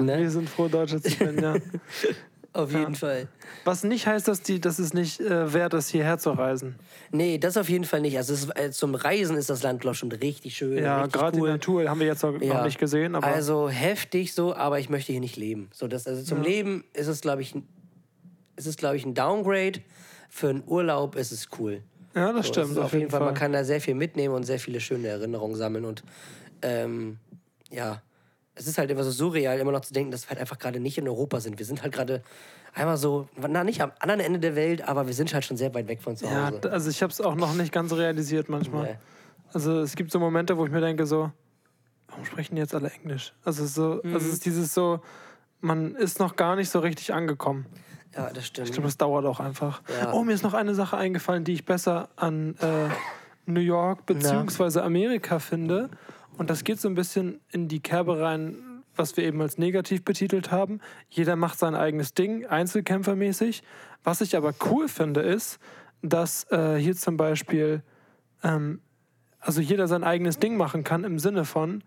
Ne? wir sind froh, Deutsche zu bin, ja. Auf jeden Fall. Was nicht heißt, dass, die, dass es nicht äh, wert ist, hierher zu reisen. Nee, das auf jeden Fall nicht. Also es, äh, zum Reisen ist das Land, glaube schon richtig schön. Ja, gerade cool. die Natur haben wir jetzt noch, noch Ja. nicht gesehen, aber also heftig so, aber ich möchte hier nicht leben. So, das, also zum Leben ist es, glaube ich, ist es, glaube ich, ein Downgrade. Für einen Urlaub ist es cool. Ja, das So, stimmt. ist auf jeden Fall, man kann da sehr viel mitnehmen und sehr viele schöne Erinnerungen sammeln. Und ähm, ja, es ist halt immer so surreal, immer noch zu denken, dass wir halt einfach gerade nicht in Europa sind. Wir sind halt gerade einmal so, na, nicht am anderen Ende der Welt, aber wir sind halt schon sehr weit weg von zu ja, Hause. d- also ich habe es auch noch nicht ganz realisiert manchmal. Nee. Also es gibt so Momente, wo ich mir denke so, warum sprechen die jetzt alle Englisch? Also so, also Mhm. es ist dieses so, man ist noch gar nicht so richtig angekommen. Ja, das stimmt. Ich glaube, das dauert auch einfach. Ja. Oh, mir ist noch eine Sache eingefallen, die ich besser an äh, New York bzw. Amerika finde. Und das geht so ein bisschen in die Kerbe rein, was wir eben als negativ betitelt haben. Jeder macht sein eigenes Ding, einzelkämpfermäßig. Was ich aber cool finde, ist, dass äh, hier zum Beispiel ähm, also jeder sein eigenes Ding machen kann im Sinne von,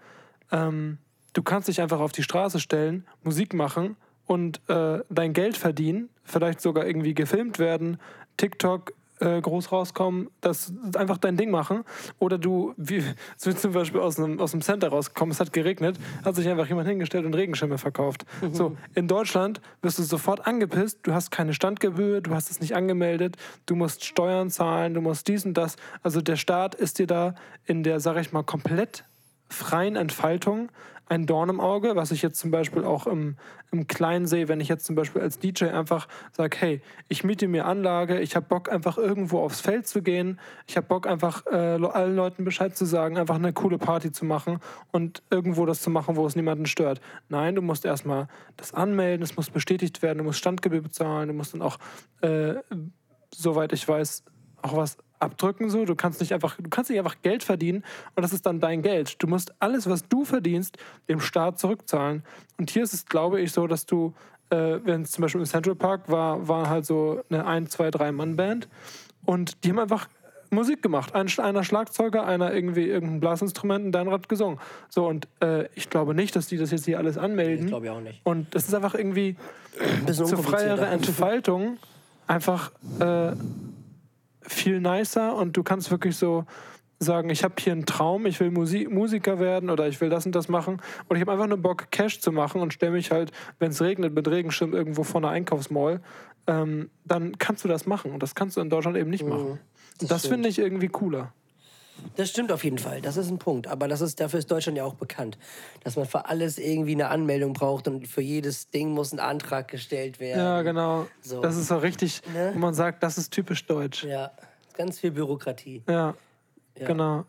ähm, du kannst dich einfach auf die Straße stellen, Musik machen und äh, dein Geld verdienen, vielleicht sogar irgendwie gefilmt werden, TikTok äh, groß rauskommen, das einfach dein Ding machen. Oder du, wie so zum Beispiel aus einem, aus einem Center rausgekommen, es hat geregnet, hat sich einfach jemand hingestellt und Regenschirme verkauft. So, in Deutschland wirst du sofort angepisst, du hast keine Standgebühr, du hast es nicht angemeldet, du musst Steuern zahlen, du musst dies und das. Also der Staat ist dir da in der, sag ich mal, komplett freien Entfaltung ein Dorn im Auge, was ich jetzt zum Beispiel auch im, im Kleinen sehe, wenn ich jetzt zum Beispiel als DJ einfach sage, hey, ich miete mir Anlage, ich habe Bock einfach irgendwo aufs Feld zu gehen, ich habe Bock einfach äh, allen Leuten Bescheid zu sagen, einfach eine coole Party zu machen und irgendwo das zu machen, wo es niemanden stört. Nein, du musst erstmal das anmelden, es muss bestätigt werden, du musst Standgebühr bezahlen, du musst dann auch, äh, soweit ich weiß, auch was abdrücken so. Du kannst nicht einfach, du kannst nicht einfach Geld verdienen und das ist dann dein Geld. Du musst alles, was du verdienst, dem Staat zurückzahlen. Und hier ist es, glaube ich, so, dass du, äh, wenn es zum Beispiel im Central Park war, war halt so eine ein, zwei, drei Mann Band und die haben einfach Musik gemacht. Ein, einer Schlagzeuger, einer irgendwie irgendein Blasinstrument und dein Rad gesungen. So und äh, ich glaube nicht, dass die das jetzt hier alles anmelden. Ich glaube ja auch nicht. Und das ist einfach irgendwie zur freiere. Entfaltung einfach äh, viel nicer und du kannst wirklich so sagen, ich habe hier einen Traum, ich will Musi Musiker werden oder ich will das und das machen und ich habe einfach nur Bock, Cash zu machen und stelle mich halt, wenn es regnet, mit Regenschirm irgendwo vor einer Einkaufsmall, ähm, dann kannst du das machen und das kannst du in Deutschland eben nicht machen. Und das stimmt. finde ich irgendwie cooler. Das stimmt auf jeden Fall. Das ist ein Punkt. Aber das ist, dafür ist Deutschland ja auch bekannt. Dass man für alles irgendwie eine Anmeldung braucht und für jedes Ding muss ein Antrag gestellt werden. Ja, genau. So. Das ist so richtig, Ne? wo man sagt, das ist typisch deutsch. Ja, ganz viel Bürokratie. Ja, Ja. genau.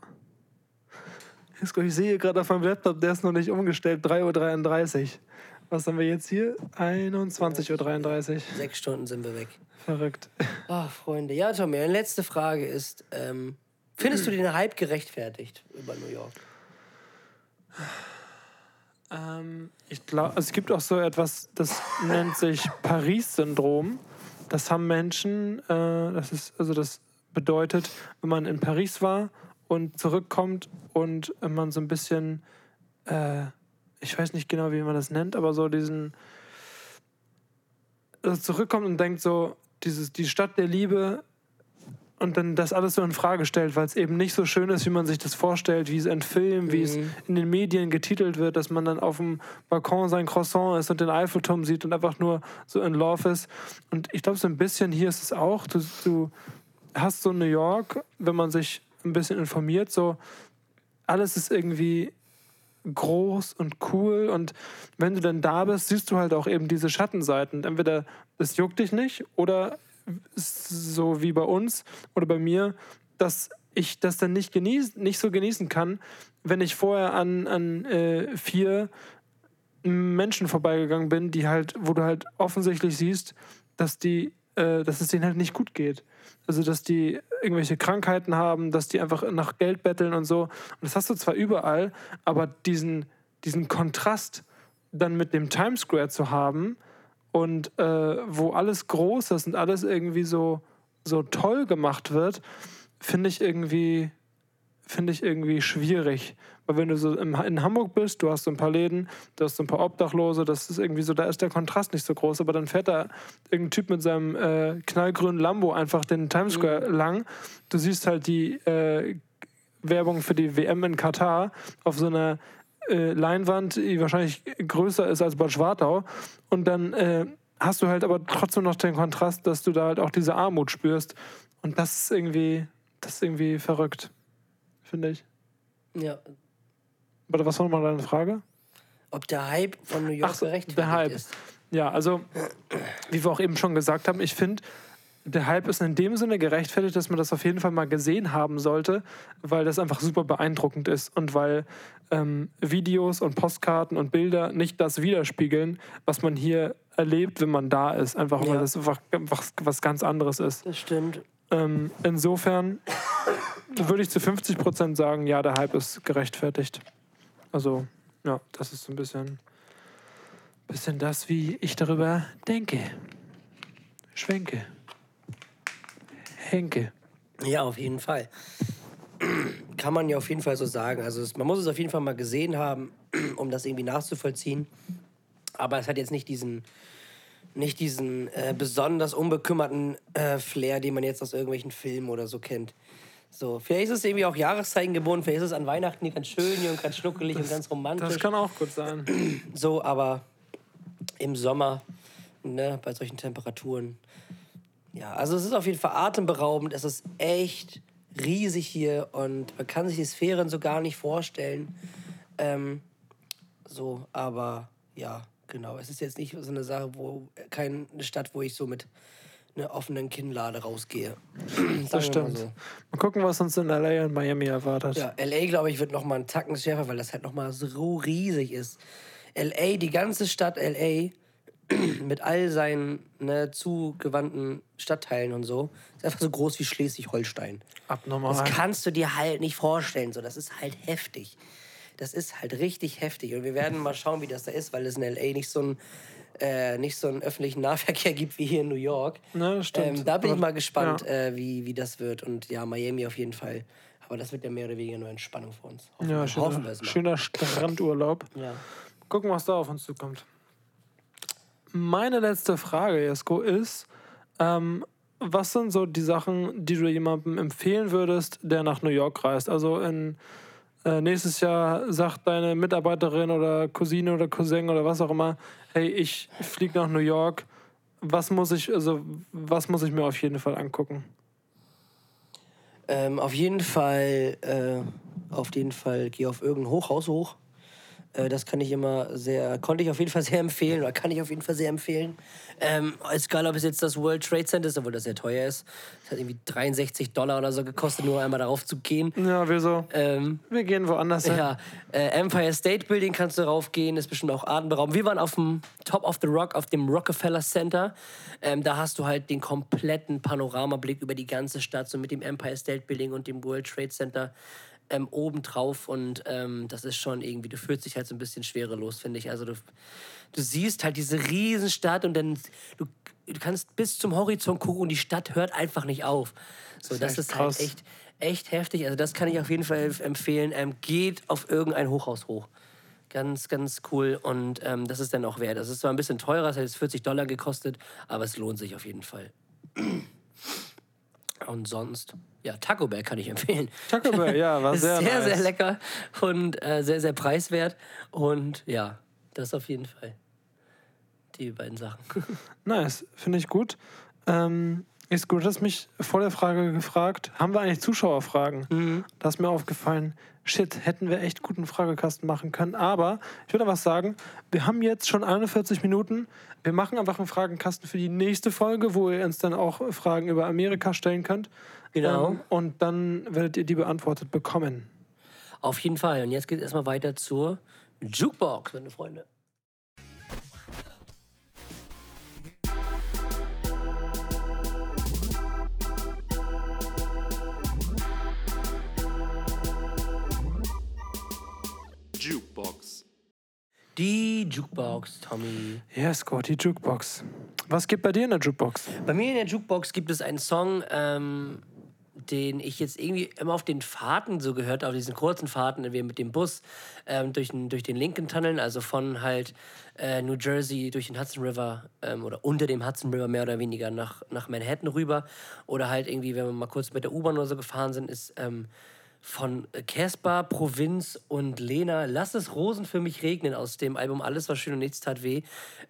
Jesko, Ich sehe gerade auf meinem Laptop, der ist noch nicht umgestellt, 3.33 Uhr. Was haben wir jetzt hier? 21.33 Uhr. Sechs Stunden sind wir weg. Verrückt. Ach, Freunde. Ja, Tommy, eine letzte Frage ist: ähm, Findest du den Hype gerechtfertigt über New York? Ähm, ich glaube, es gibt auch so etwas, das nennt sich Paris-Syndrom. Das haben Menschen, äh, das ist, also das bedeutet, wenn man in Paris war und zurückkommt und man so ein bisschen, äh, ich weiß nicht genau, wie man das nennt, aber so diesen, also zurückkommt und denkt so, dieses, die Stadt der Liebe und dann das alles so in Frage stellt, weil es eben nicht so schön ist, wie man sich das vorstellt, wie es in Filmen, wie es in den Medien getitelt wird, dass man dann auf dem Balkon sein Croissant ist und den Eiffelturm sieht und einfach nur so in Love ist. Und ich glaube, so ein bisschen hier ist es auch. Du, du hast so New York, wenn man sich ein bisschen informiert, so alles ist irgendwie groß und cool und wenn du dann da bist, siehst du halt auch eben diese Schattenseiten. Entweder es juckt dich nicht oder so wie bei uns oder bei mir, dass ich das dann nicht, genieß, nicht so genießen kann, wenn ich vorher an, an äh, vier Menschen vorbeigegangen bin, die halt, wo du halt offensichtlich siehst, dass die, äh, dass es denen halt nicht gut geht. Also dass die irgendwelche Krankheiten haben, dass die einfach nach Geld betteln und so. Und das hast du zwar überall, aber diesen, diesen Kontrast dann mit dem Times Square zu haben und äh, wo alles groß ist und alles irgendwie so, so toll gemacht wird, finde ich irgendwie finde ich irgendwie schwierig. Weil wenn du so im, in Hamburg bist, du hast so ein paar Läden, du hast so ein paar Obdachlose, das ist irgendwie so, da ist der Kontrast nicht so groß, aber dann fährt da irgendein Typ mit seinem äh, knallgrünen Lambo einfach den Times Square lang. Du siehst halt die äh, Werbung für die WM in Katar auf so einer äh, Leinwand, die wahrscheinlich größer ist als Bad Schwartau. Und dann äh, hast du halt aber trotzdem noch den Kontrast, dass du da halt auch diese Armut spürst. Und das ist irgendwie, das ist irgendwie verrückt, finde ich. Ja. Warte, was war nochmal deine Frage? Ob der Hype von New York Ach so, gerechtfertigt der Hype. ist? Ja, also, wie wir auch eben schon gesagt haben, ich finde, der Hype ist in dem Sinne gerechtfertigt, dass man das auf jeden Fall mal gesehen haben sollte, weil das einfach super beeindruckend ist und weil ähm, Videos und Postkarten und Bilder nicht das widerspiegeln, was man hier erlebt, wenn man da ist. Einfach weil Ja. das einfach was, was ganz anderes ist. Das stimmt. Ähm, insofern würde ich zu 50 Prozent sagen, ja, der Hype ist gerechtfertigt. Also, ja, das ist so ein bisschen, bisschen das, wie ich darüber denke. Schwenke. Henke. Ja, auf jeden Fall. Kann man ja auf jeden Fall so sagen. Also es, man muss es auf jeden Fall mal gesehen haben, um das irgendwie nachzuvollziehen. Aber es hat jetzt nicht diesen, nicht diesen äh, besonders unbekümmerten äh, Flair, den man jetzt aus irgendwelchen Filmen oder so kennt. So, vielleicht ist es irgendwie auch Jahreszeiten gebunden, vielleicht ist es an Weihnachten hier ganz schön hier und ganz schnuckelig und ganz romantisch. Das kann auch gut sein. So, aber im Sommer, ne, bei solchen Temperaturen. Ja, also es ist auf jeden Fall atemberaubend. Es ist echt riesig hier und man kann sich die Sphären so gar nicht vorstellen. Ähm, So, aber ja, genau. Es ist jetzt nicht so eine Sache, wo keine Stadt, wo ich so mit einer offenen Kinnlade rausgehe. Das stimmt. so. Mal gucken, was uns in LA und Miami erwartet. Ja, LA, glaube ich, wird noch mal einen Tacken schärfer, weil das halt noch mal so riesig ist. LA, die ganze Stadt LA mit all seinen ne, zugewandten Stadtteilen und so, ist einfach so groß wie Schleswig-Holstein. Abnormal. Das kannst du dir halt nicht vorstellen. So, das ist halt heftig. Das ist halt richtig heftig. Und wir werden mal schauen, wie das da ist, weil es in LA nicht so einen äh, nicht so einen öffentlichen Nahverkehr gibt wie hier in New York. Ne, das stimmt. Ähm, da bin ich mal gespannt, ja. äh, wie, wie das wird. Und ja, Miami auf jeden Fall. Aber das wird ja mehr oder weniger nur Entspannung für uns. Hoffen, ja, hoffen schöner, es mal. schöner Strandurlaub. Ja. Gucken, was da auf uns zukommt. Meine letzte Frage, Jesko, ist, ähm, was sind so die Sachen, die du jemandem empfehlen würdest, der nach New York reist? Also in, äh, nächstes Jahr sagt deine Mitarbeiterin oder Cousine oder Cousin oder was auch immer, hey, ich fliege nach New York. Was muss ich, also was muss ich mir auf jeden Fall angucken? Ähm, auf jeden Fall, äh, auf jeden Fall, geh auf irgendein Hochhaus hoch. Äh, das kann ich immer sehr, konnte ich auf jeden Fall sehr empfehlen oder kann ich auf jeden Fall sehr empfehlen. Ähm, ist egal, ob es jetzt das World Trade Center ist, obwohl das sehr teuer ist. Das hat irgendwie 63 Dollar oder so gekostet, nur einmal darauf zu gehen. Ja, wieso? Ähm, Wir gehen woanders hin. ja, äh, Empire State Building kannst du raufgehen, ist bestimmt auch atemberaubend. Wir waren auf dem Top of the Rock, auf dem Rockefeller Center. Ähm, da hast du halt den kompletten Panoramablick über die ganze Stadt, so mit dem Empire State Building und dem World Trade Center ähm, obendrauf. Und ähm, das ist schon irgendwie, du fühlst dich halt so ein bisschen schwerelos, finde ich. Also du, du siehst halt diese Riesenstadt und dann, du, du kannst bis zum Horizont gucken und die Stadt hört einfach nicht auf. So, das echt ist krass. halt echt echt heftig. Also das kann ich auf jeden Fall empfehlen. Ähm, geht auf irgendein Hochhaus hoch. Ganz, ganz cool. Und ähm, das ist dann auch wert. Das ist zwar ein bisschen teurer, es hat jetzt 40 Dollar gekostet, aber es lohnt sich auf jeden Fall. Und sonst, ja, Taco Bell kann ich empfehlen. Taco Bell, ja, war sehr sehr, nice. sehr lecker und äh, sehr, sehr preiswert. Und ja, das auf jeden Fall. Die beiden Sachen. Nice, finde ich gut. Ähm, ist gut, du hast mich vor der Frage gefragt, haben wir eigentlich Zuschauerfragen? Mhm. Da ist mir aufgefallen, shit, hätten wir echt guten Fragekasten machen können. Aber ich würde was sagen, wir haben jetzt schon 41 Minuten. Wir machen einfach einen Fragenkasten für die nächste Folge, wo ihr uns dann auch Fragen über Amerika stellen könnt. Genau. Ähm, und dann werdet ihr die beantwortet bekommen. Auf jeden Fall. Und jetzt geht es erstmal weiter zur Jukebox, meine Freunde. Die Jukebox, Tommy. Yes, Gott, die Jukebox. Was gibt bei dir in der Jukebox? Bei mir in der Jukebox gibt es einen Song, ähm, den ich jetzt irgendwie immer auf den Fahrten so gehört, auf diesen kurzen Fahrten, wenn wir mit dem Bus ähm, durch, den, durch den Lincoln Tunnel, also von halt äh, New Jersey durch den Hudson River ähm, oder unter dem Hudson River mehr oder weniger nach, nach Manhattan rüber oder halt irgendwie, wenn wir mal kurz mit der U-Bahn oder so gefahren sind, ist ähm, von Casper, Provinz und Lena Lass es Rosen für mich regnen aus dem Album Alles war schön und nichts tat weh.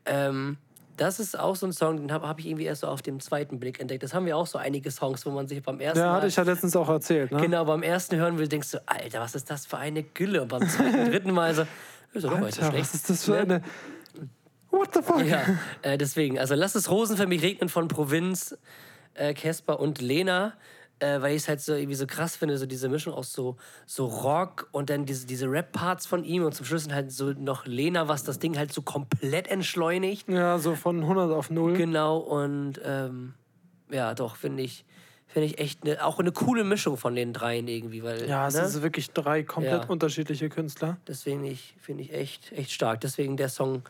Ähm, das ist auch so ein Song, den habe hab ich irgendwie erst so auf dem zweiten Blick entdeckt. Das haben wir auch so einige Songs, wo man sich beim ersten Ja, hatte ich ja letztens auch erzählt. Ne? Genau, beim ersten Hören will, denkst du, Alter, was ist das für eine Gülle? Und beim zweiten, dritten Mal so, ist doch Alter, schlecht. was ist das für Ne? eine. What the fuck? Ja, äh, deswegen, also lass es Rosen für mich regnen von Provinz, äh, Casper und Lena, äh, weil ich es halt so irgendwie so krass finde, so diese Mischung aus so, so Rock und dann diese, diese Rap-Parts von ihm und zum Schluss halt so noch Lena, was das Ding halt so komplett entschleunigt. Ja, so von 100 auf 0. Genau, und ähm, ja, doch, finde ich, finde ich echt ne, auch eine coole Mischung von den dreien irgendwie, weil Ja, es ne? sind wirklich drei komplett Ja. unterschiedliche Künstler. deswegen ich, finde ich echt, echt stark. Deswegen der Song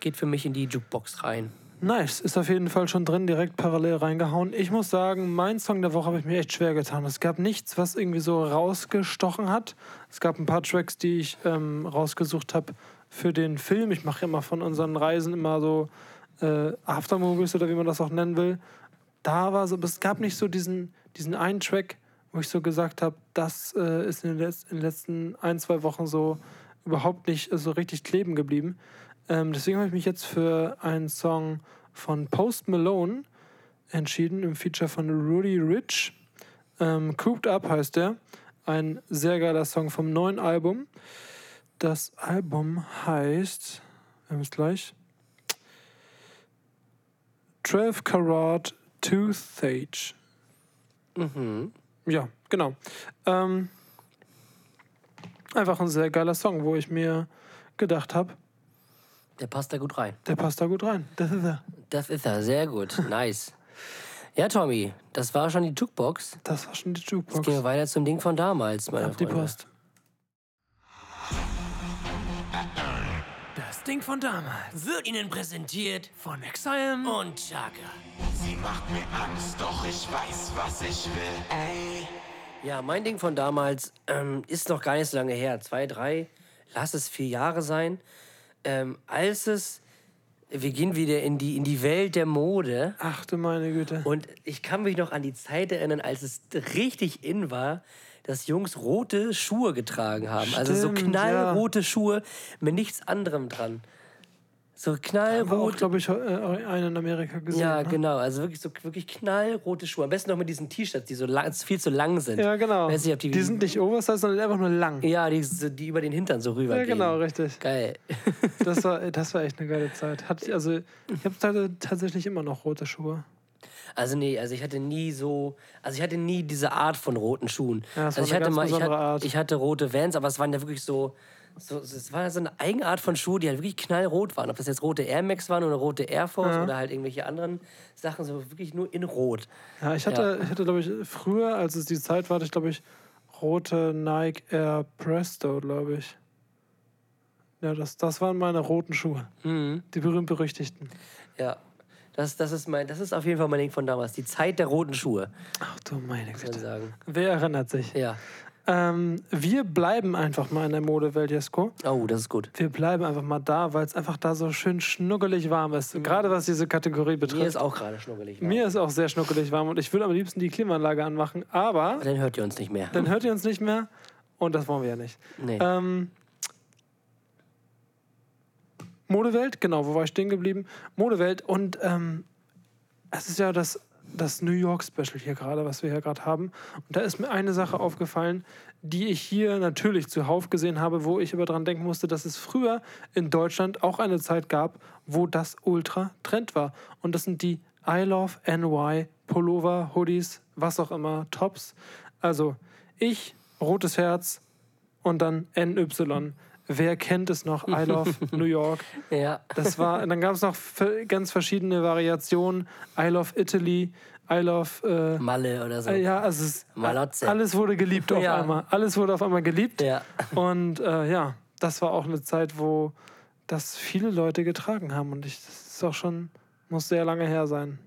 geht für mich in die Jukebox rein. Nice, ist auf jeden Fall schon drin, direkt parallel reingehauen. Ich muss sagen, mein Song der Woche habe ich mir echt schwer getan. Es gab nichts, was irgendwie so rausgestochen hat. Es gab ein paar Tracks, die ich ähm, rausgesucht habe für den Film. Ich mache immer von unseren Reisen immer so äh, Aftermovies oder wie man das auch nennen will. Da war so, aber es gab nicht so diesen, diesen einen Track, wo ich so gesagt habe, das äh, ist in den, in den letzten ein, zwei Wochen so überhaupt nicht äh, so richtig kleben geblieben. Ähm, deswegen habe ich mich jetzt für einen Song von Post Malone entschieden, im Feature von Rudy Rich. Ähm, Cooped Up heißt der. Ein sehr geiler Song vom neuen Album. das Album heißt, wir haben es gleich, 12 Karat Toothache. Mhm. Ja, genau. Ähm, einfach ein sehr geiler Song, wo ich mir gedacht habe, Der passt da gut rein. der passt da gut rein. Das ist er. Das ist er, sehr gut. Nice. Ja, Tommy, das war schon die Jukebox. Das war schon die Jetzt gehen wir Jukebox. weiter zum Ding von damals, meine Ab die Freunde. Post. Das Ding von damals. Wird Ihnen präsentiert Von Exile. und Chaka. Sie macht mir Angst, doch ich weiß, was ich will. Ey. Ja, mein Ding von damals ähm, ist noch gar nicht so lange her. Zwei, drei, lass es vier Jahre sein. Ähm, als es, wir gehen wieder in die, in die Welt der Mode. Ach du meine Güte. Und ich kann mich noch an die Zeit erinnern, als es richtig in war, dass Jungs rote Schuhe getragen haben. also so Stimmt, knallrote Schuhe mit nichts anderem dran. So knallrot. glaube ich, äh, einen in Amerika gesehen. Ja, ne? genau. Also wirklich so wirklich knallrote Schuhe. Am besten noch mit diesen T-Shirts, die so lang, viel zu lang sind. Ja, genau. Nicht, die, die sind nicht oversized, sondern einfach nur lang. Ja, die, so- die über den Hintern so rüber Ja, genau, richtig. Geil. Das war, das war echt eine geile Zeit. Hat, also, ich habe tatsächlich immer noch rote Schuhe. Also nee, also ich hatte nie so, also ich hatte nie diese Art von roten Schuhen. Ja, es also war ich eine hatte mal, ich hatte, Art. ich hatte rote Vans, aber es waren ja wirklich so, so, es war so eine Eigenart von Schuhen, die halt wirklich knallrot waren. Ob das jetzt rote Air Max waren oder rote Air Force oder halt irgendwelche anderen Sachen, so wirklich nur in Rot. Ja, ich hatte, ich hatte glaube ich, früher, als es die Zeit war, hatte ich, glaube ich, rote Nike Air Presto, glaube ich. Ja, das, das waren meine roten Schuhe. Mhm. Die berühmt-berüchtigten. Ja. Das, das, ist mein, das ist auf jeden Fall mein Ding von damals. Die Zeit der roten Schuhe, Ach du meine Güte. sagen. Wer erinnert sich? Ja. Ähm, wir bleiben einfach mal in der Modewelt, Jesko. Oh, das ist gut. Wir bleiben einfach mal da, weil es einfach da so schön schnuckelig warm ist. Gerade was diese Kategorie betrifft. Mir ist auch gerade schnuckelig. warm. Mir ist auch sehr schnuckelig warm und ich würde am liebsten die Klimaanlage anmachen, aber Dann hört ihr uns nicht mehr. dann hört ihr uns nicht mehr und das wollen wir ja nicht. Nee. Ähm, Modewelt, genau, wo war ich stehen geblieben? Modewelt und ähm, es ist ja das, das New York Special hier gerade, was wir hier gerade haben. Und da ist mir eine Sache aufgefallen, die ich hier natürlich zuhauf gesehen habe, wo ich aber dran denken musste, dass es früher in Deutschland auch eine Zeit gab, wo das ultra Trend war. Und das sind die I Love NY Pullover, Hoodies, was auch immer, Tops. Also ich, rotes Herz und dann NY. Wer kennt es noch? I Love New York. ja. Das war, dann gab es noch ganz verschiedene Variationen. I love Italy, I love. Malle oder so. Äh, äh, ja, also es, Malotze. alles wurde geliebt auf Ja. einmal. Alles wurde auf einmal geliebt. Ja. Und äh, ja, das war auch eine Zeit, wo das viele Leute getragen haben. Und ich, das ist auch schon, muss sehr lange her sein.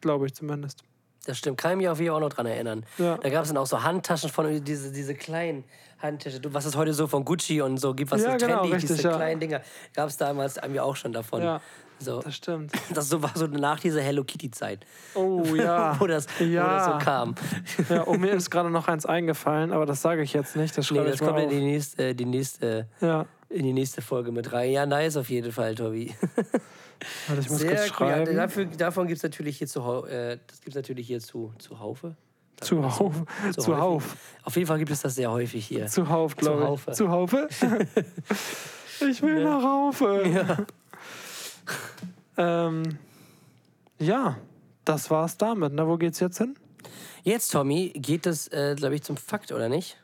Glaube ich zumindest. Das stimmt, kann ich mich auf jeden Fall auch noch dran erinnern. Ja. Da gab es dann auch so Handtaschen von diese, diese kleinen Handtaschen, du, was es heute so von Gucci und so gibt, was Ja, so genau, trendy, richtig, diese ja. kleinen Dinger, gab es damals irgendwie auch schon davon. Ja, So. das stimmt. Das so war so nach dieser Hello Kitty Zeit, Oh ja. wo, das, wo ja. das so kam. ja, und mir ist gerade noch eins eingefallen, aber das sage ich jetzt nicht. Das Nee, das kommt in die nächste, die nächste, Ja, in die nächste Folge mit rein. Ja, nice auf jeden Fall, Tobi. warte, ich muss Sehr kurz cool. Ja, schreiben. dafür, davon gibt es natürlich hier zu Hau- äh, das gibt's natürlich hier zu, zu Haufe. Zuhauf. Zu Zuhauf. Auf jeden Fall gibt es das sehr häufig hier. Zuhauf, glaube ich. Zuhaufe. Ich will nach Haufe. Ja. Ähm, ja, das war's damit. Na, wo geht's jetzt hin? Jetzt, Tommy, geht es, äh, glaube ich, zum Fakt, oder nicht?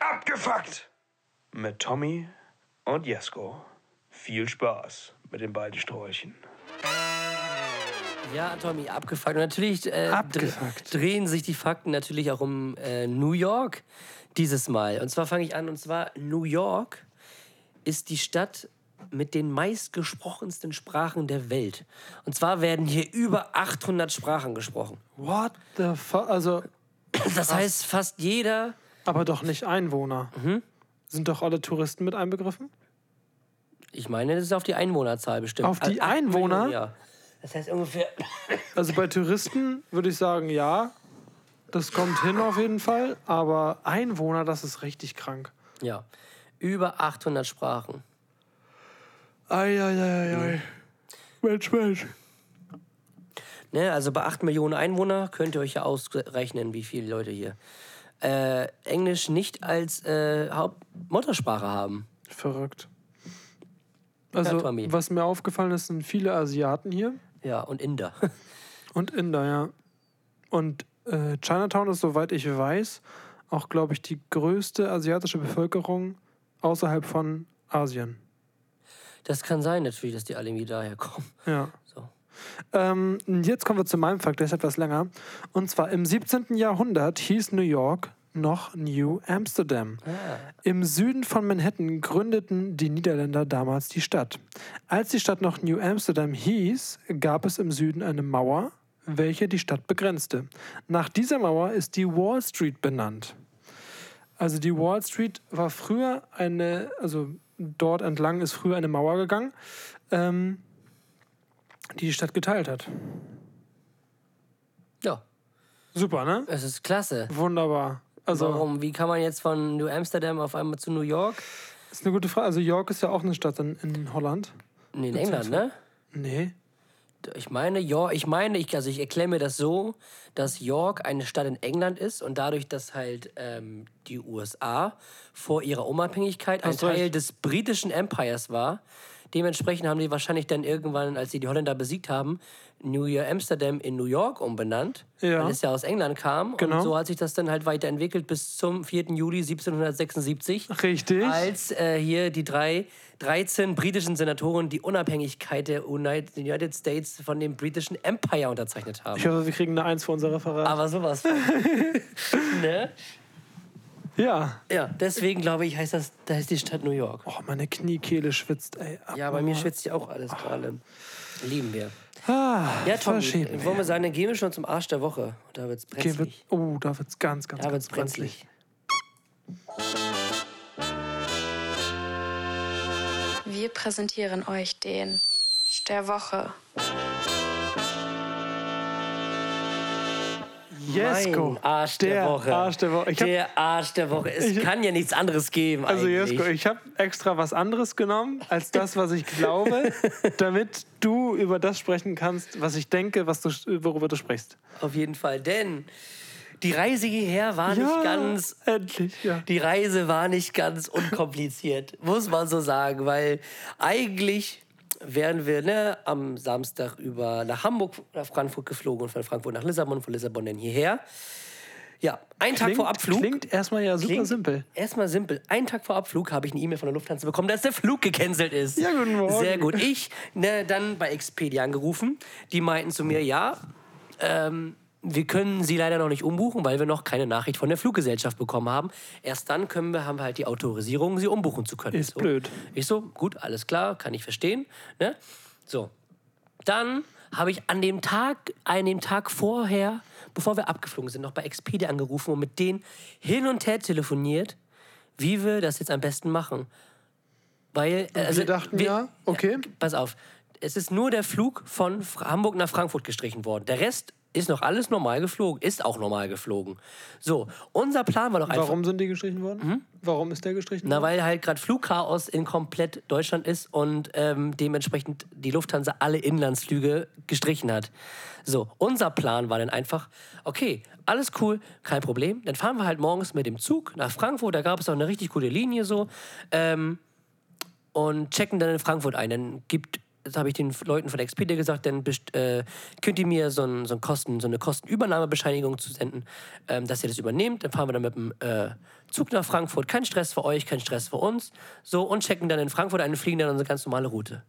Abgefuckt! Mit Tommy und Jesko. Viel Spaß mit den beiden Sträuchen. Ja, Tommy, abgefuckt. Und natürlich äh, Abgefuckt. dre- drehen sich die Fakten natürlich auch um äh, New York dieses Mal. Und zwar fange ich an, und zwar New York ist die Stadt mit den meistgesprochensten Sprachen der Welt. Und zwar werden hier über 800 Sprachen gesprochen. What the fuck? Also, Das heißt, fast jeder aber doch nicht Einwohner. Mhm. Sind doch alle Touristen mit einbegriffen? Ich meine, das ist auf die Einwohnerzahl bestimmt. Auf die Äh, Einwohner? Ja. Das heißt ungefähr. Also bei Touristen würde ich sagen, ja. Das kommt hin auf jeden Fall. Aber Einwohner, das ist richtig krank. Ja. Über 800 Sprachen. Eieieiei. Mensch, Mensch. Ne, also bei 8 Millionen Einwohner könnt ihr euch ja ausrechnen, wie viele Leute hier äh, Englisch nicht als äh, Hauptmuttersprache haben. Verrückt. Also, was mir aufgefallen ist, sind viele Asiaten hier Ja, und Inder. und Inder, ja. Und äh, Chinatown ist, soweit ich weiß, auch, glaube ich, die größte asiatische Bevölkerung außerhalb von Asien. Das kann sein natürlich, dass die alle irgendwie daher kommen. Ja. So. Ähm, jetzt kommen wir zu meinem Fakt, der ist etwas länger. Und zwar im 17. Jahrhundert hieß New York noch New Amsterdam. Im Süden von Manhattan gründeten die Niederländer damals die Stadt. Als die Stadt noch New Amsterdam hieß, gab es im Süden eine Mauer, welche die Stadt begrenzte. Nach dieser Mauer ist die Wall Street benannt. Also die Wall Street war früher eine, also dort entlang ist früher eine Mauer gegangen, ähm, die die Stadt geteilt hat. Ja, Super, ne? es ist klasse. Wunderbar. Also, Warum? Wie kann man jetzt von New Amsterdam auf einmal zu New York? ist eine gute Frage. Also, York ist ja auch eine Stadt in, in Holland. Nee, in England, ne? Nee. Ich meine, York, ich meine, ich, also ich erkläre mir das so, dass York eine Stadt in England ist und dadurch, dass halt ähm, die USA vor ihrer Unabhängigkeit ein du Teil recht. des britischen Empires war. Dementsprechend haben die wahrscheinlich dann irgendwann, als sie die Holländer besiegt haben, New York Amsterdam in New York umbenannt, Ja. weil es ja aus England kam. Genau. Und so hat sich das dann halt weiterentwickelt bis zum 4. Juli 1776 Richtig. als äh, hier die drei, 13 britischen Senatoren die Unabhängigkeit der United, United States von dem britischen Empire unterzeichnet haben. Ich hoffe, wir kriegen eine Eins für unser Referat. Aber sowas. von. ne? Ja. Ja, deswegen glaube ich, heißt das, da ist die Stadt New York. Oh, meine Kniekehle schwitzt, ey. Ja, bei mir schwitzt ja auch alles gerade. Lieben wir. Ah, Ja, verschieben wollen wir sagen, dann gehen wir schon zum Arsch der Woche. Da wird's Okay, wird, brenzlig. oh, da wird's ganz, ganz, Da ganz wird's brenzlig. Wir präsentieren euch den der Woche. Jesko. Arsch der, der Woche. Arsch der Woche. Hab- der Arsch der Woche. Es Ich- kann ja nichts anderes geben Also eigentlich. Jesko, ich habe extra was anderes genommen als das, was ich glaube, damit du über das sprechen kannst, was ich denke, was du, worüber du sprichst. Auf jeden Fall, denn die Reise hierher war nicht ganz. endlich, ja. Die Reise war nicht ganz unkompliziert, muss man so sagen, weil eigentlich wären wir ne, am Samstag über nach Hamburg, nach Frankfurt geflogen und von Frankfurt nach Lissabon, von Lissabon dann hierher. Ja, einen Tag vor Abflug. Klingt erstmal ja super Klingt simpel. Erstmal simpel. Einen Tag vor Abflug habe ich eine E-Mail von der Lufthansa bekommen, dass der Flug gecancelt ist. Ja, guten Morgen. Sehr gut. Ich ne, dann bei Expedia angerufen. Die meinten zu mir, ja, ähm, wir können sie leider noch nicht umbuchen, weil wir noch keine Nachricht von der Fluggesellschaft bekommen haben. Erst dann können wir, haben wir halt die Autorisierung, sie umbuchen zu können. Ist so. blöd. Ich so, gut, alles klar, kann ich verstehen. Ne? So, dann habe ich an dem Tag, an dem Tag vorher, bevor wir abgeflogen sind, noch bei Expedia angerufen und mit denen hin und her telefoniert, wie wir das jetzt am besten machen. Weil, äh, also, wir dachten ja, okay. Pass auf, es ist nur der Flug von Hamburg nach Frankfurt gestrichen worden. Der Rest ist noch alles normal geflogen, ist auch normal geflogen. So, unser Plan war doch einfach. Warum sind die gestrichen worden? Warum ist der gestrichen Na, worden? weil halt gerade Flugchaos in komplett Deutschland ist und ähm, dementsprechend die Lufthansa alle Inlandsflüge gestrichen hat. So, unser Plan war dann einfach, okay, alles cool, kein Problem. Dann fahren wir halt morgens mit dem Zug nach Frankfurt, da gab es auch eine richtig coole Linie so. Ähm, und checken dann in Frankfurt ein. Dann gibt, das habe ich den Leuten von Expedia gesagt, dann äh, könnt ihr mir so, ein, so, ein Kosten, so eine Kostenübernahmebescheinigung zu senden, ähm, dass ihr das übernehmt. Dann fahren wir dann mit dem äh, Zug nach Frankfurt. Kein Stress für euch, kein Stress für uns. So, und checken dann in Frankfurt ein und fliegen dann unsere ganz normale Route.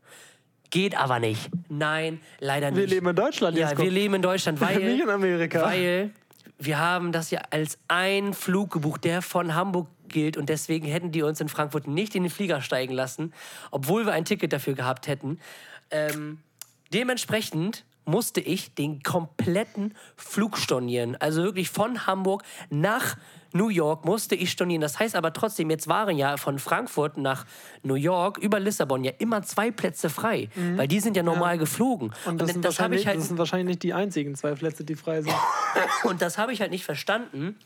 Geht aber nicht. Nein, leider nicht. Wir leben in Deutschland, Ja, Jesko. wir leben in Deutschland, weil, Nicht in Amerika. weil wir haben das ja als einen Flug gebucht, der von Hamburg gilt und deswegen hätten die uns in Frankfurt nicht in den Flieger steigen lassen, obwohl wir ein Ticket dafür gehabt hätten. Ähm, dementsprechend musste ich den kompletten Flug stornieren. Also wirklich von Hamburg nach New York musste ich stornieren. Das heißt aber trotzdem, jetzt waren ja von Frankfurt nach New York über Lissabon ja immer zwei Plätze frei, weil die sind ja normal geflogen. Mhm. Und das, sind das ich halt das sind wahrscheinlich nicht die einzigen zwei Plätze, die frei sind. und das habe ich halt nicht verstanden.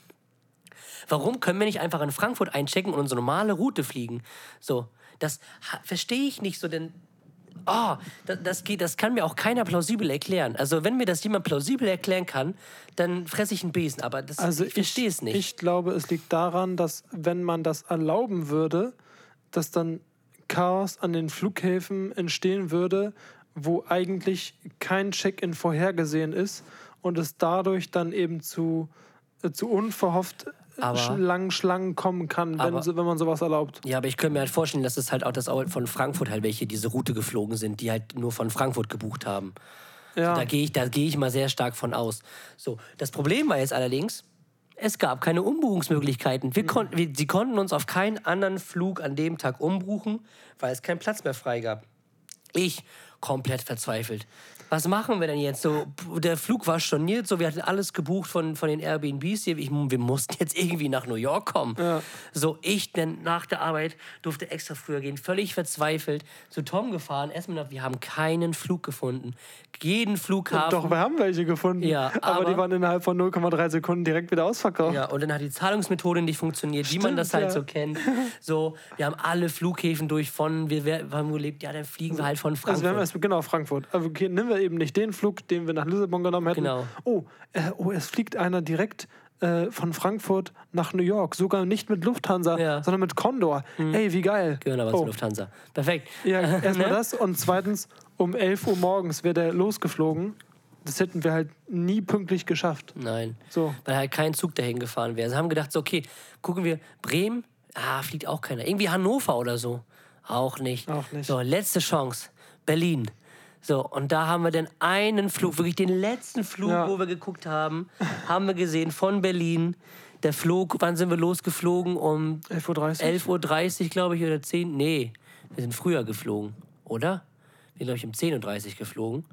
Warum können wir nicht einfach in Frankfurt einchecken und unsere normale Route fliegen? So, das verstehe ich nicht so, denn Oh, das, das, geht, das kann mir auch keiner plausibel erklären. Also wenn mir das jemand plausibel erklären kann, dann fresse ich einen Besen. Aber das, Also ich verstehe es nicht. Ich glaube, es liegt daran, dass wenn man das erlauben würde, dass dann Chaos an den Flughäfen entstehen würde, wo eigentlich kein Check-in vorhergesehen ist und es dadurch dann eben zu, äh, zu unverhofft Aber- langen Schlangen kommen kann, wenn, Aber- so- wenn man sowas erlaubt. Ja, aber ich könnte mir halt vorstellen, dass es halt auch das auch von Frankfurt halt welche diese Route geflogen sind, die halt nur von Frankfurt gebucht haben. Ja. Da gehe ich, da gehe ich mal sehr stark von aus. So, das Problem war jetzt allerdings, es gab keine Umbuchungsmöglichkeiten. Wir konnten, wir, sie konnten uns auf keinen anderen Flug an dem Tag umbuchen, weil es keinen Platz mehr frei gab. Ich komplett verzweifelt. Was machen wir denn jetzt? So, der Flug war storniert, so wir hatten alles gebucht von, von den Airbnbs hier. Ich, wir mussten jetzt irgendwie nach New York kommen. So, ich denn nach der Arbeit durfte extra früher gehen, völlig verzweifelt zu Tom gefahren. Erstmal, wir haben keinen Flug gefunden. Jeden Flughafen. Doch, wir haben welche gefunden. Ja, aber, aber- die waren innerhalb von 0,3 Sekunden direkt wieder ausverkauft. Ja, und dann hat die Zahlungsmethode nicht funktioniert, wie man das halt ja. so kennt. So, wir haben alle Flughäfen durch von, wir, wir haben gelebt, ja, dann fliegen wir halt von Also Frankfurt. wir haben erst, genau, Frankfurt. Okay, nehmen wir eben nicht den Flug, den wir nach Lissabon genommen hätten. Genau. Oh, äh, oh es fliegt einer direkt äh, von Frankfurt nach New York. Sogar nicht mit Lufthansa, Ja. Mhm. sondern mit Condor. Ey, wie geil. Gehören aber oh. zur Lufthansa. Perfekt. Ja, erstmal Ne? das. Und zweitens, um 11 Uhr morgens wäre der losgeflogen. Das hätten wir halt nie pünktlich geschafft. Nein. So. Weil halt kein Zug dahin gefahren wäre. Sie haben gedacht, so, okay, gucken wir, Bremen, ah, fliegt auch keiner. Irgendwie Hannover oder so. Auch nicht. Auch nicht. So, letzte Chance. Berlin. So, und da haben wir dann einen Flug, wirklich den letzten Flug, Ja. wo wir geguckt haben, haben wir gesehen von Berlin. Der Flug, wann sind wir losgeflogen? Um 11.30 Uhr? 11.30 Uhr, glaube ich, oder 10. Nee, wir sind früher geflogen, oder? Wir sind, glaube ich, um 10.30 Uhr geflogen.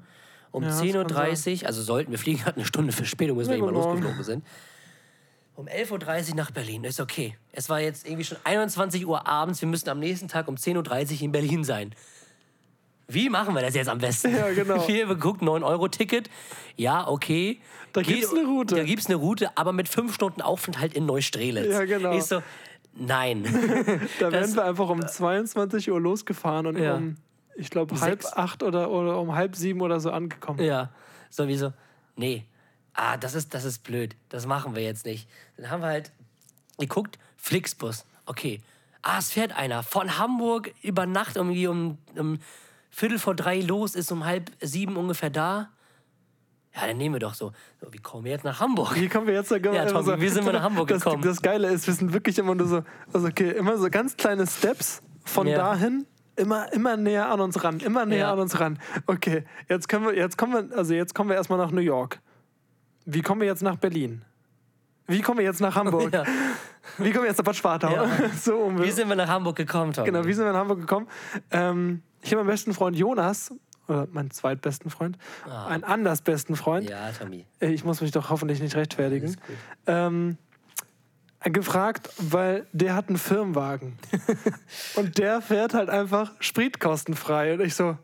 Um Ja, das 10.30 Uhr, also sollten wir fliegen, hatten eine Stunde Verspätung, bis wir Ja, irgendwann guten Morgen. losgeflogen sind. Um 11.30 Uhr nach Berlin, ist okay. Es war jetzt irgendwie schon 21 Uhr abends, wir müssen am nächsten Tag um 10.30 Uhr in Berlin sein. Wie machen wir das jetzt am besten? Ja, genau. Wir geguckt, 9-Euro-Ticket. Ja, okay. Da gibt's eine Route. Da gibt es eine Route, aber mit fünf Stunden Aufenthalt in Neustrelitz. Ja, genau. Ich so, nein. Da wären das- wir einfach um 22 Uhr losgefahren und Ja. um, ich glaube, halb sechs. acht oder, oder um halb sieben oder so angekommen. Ja, sowieso. Nee. Ah, das ist, das ist blöd. Das machen wir jetzt nicht. Dann haben wir halt geguckt, Flixbus. Okay. Ah, es fährt einer von Hamburg über Nacht irgendwie um, um Viertel vor drei los, ist um halb sieben ungefähr da. Ja, dann nehmen wir doch so. so wie kommen wir jetzt nach Hamburg? Wie kommen wir jetzt da Ja, immer Tommy, wie sind wir nach Hamburg das, gekommen? Das Geile ist, wir sind wirklich immer nur so, also okay, immer so ganz kleine Steps von Ja. dahin, immer, immer näher an uns ran, immer näher Ja. an uns ran. Okay, jetzt können wir, jetzt kommen wir, also jetzt kommen wir erstmal nach New York. Wie kommen wir jetzt nach Berlin? Wie kommen wir jetzt nach Hamburg? Ja. Wie kommen wir jetzt nach Bad Schwartau? Ja. so um Wie sind wir nach Hamburg gekommen, Tommy? Genau, wie sind wir nach Hamburg gekommen? Ähm, ich habe meinen besten Freund Jonas, oder meinen zweitbesten Freund, einen anders besten Freund. Ah. Ja, Tommy. Ich muss mich doch hoffentlich nicht rechtfertigen. Ähm, gefragt, weil der hat einen Firmenwagen. und der fährt halt einfach spritkostenfrei. Und ich so,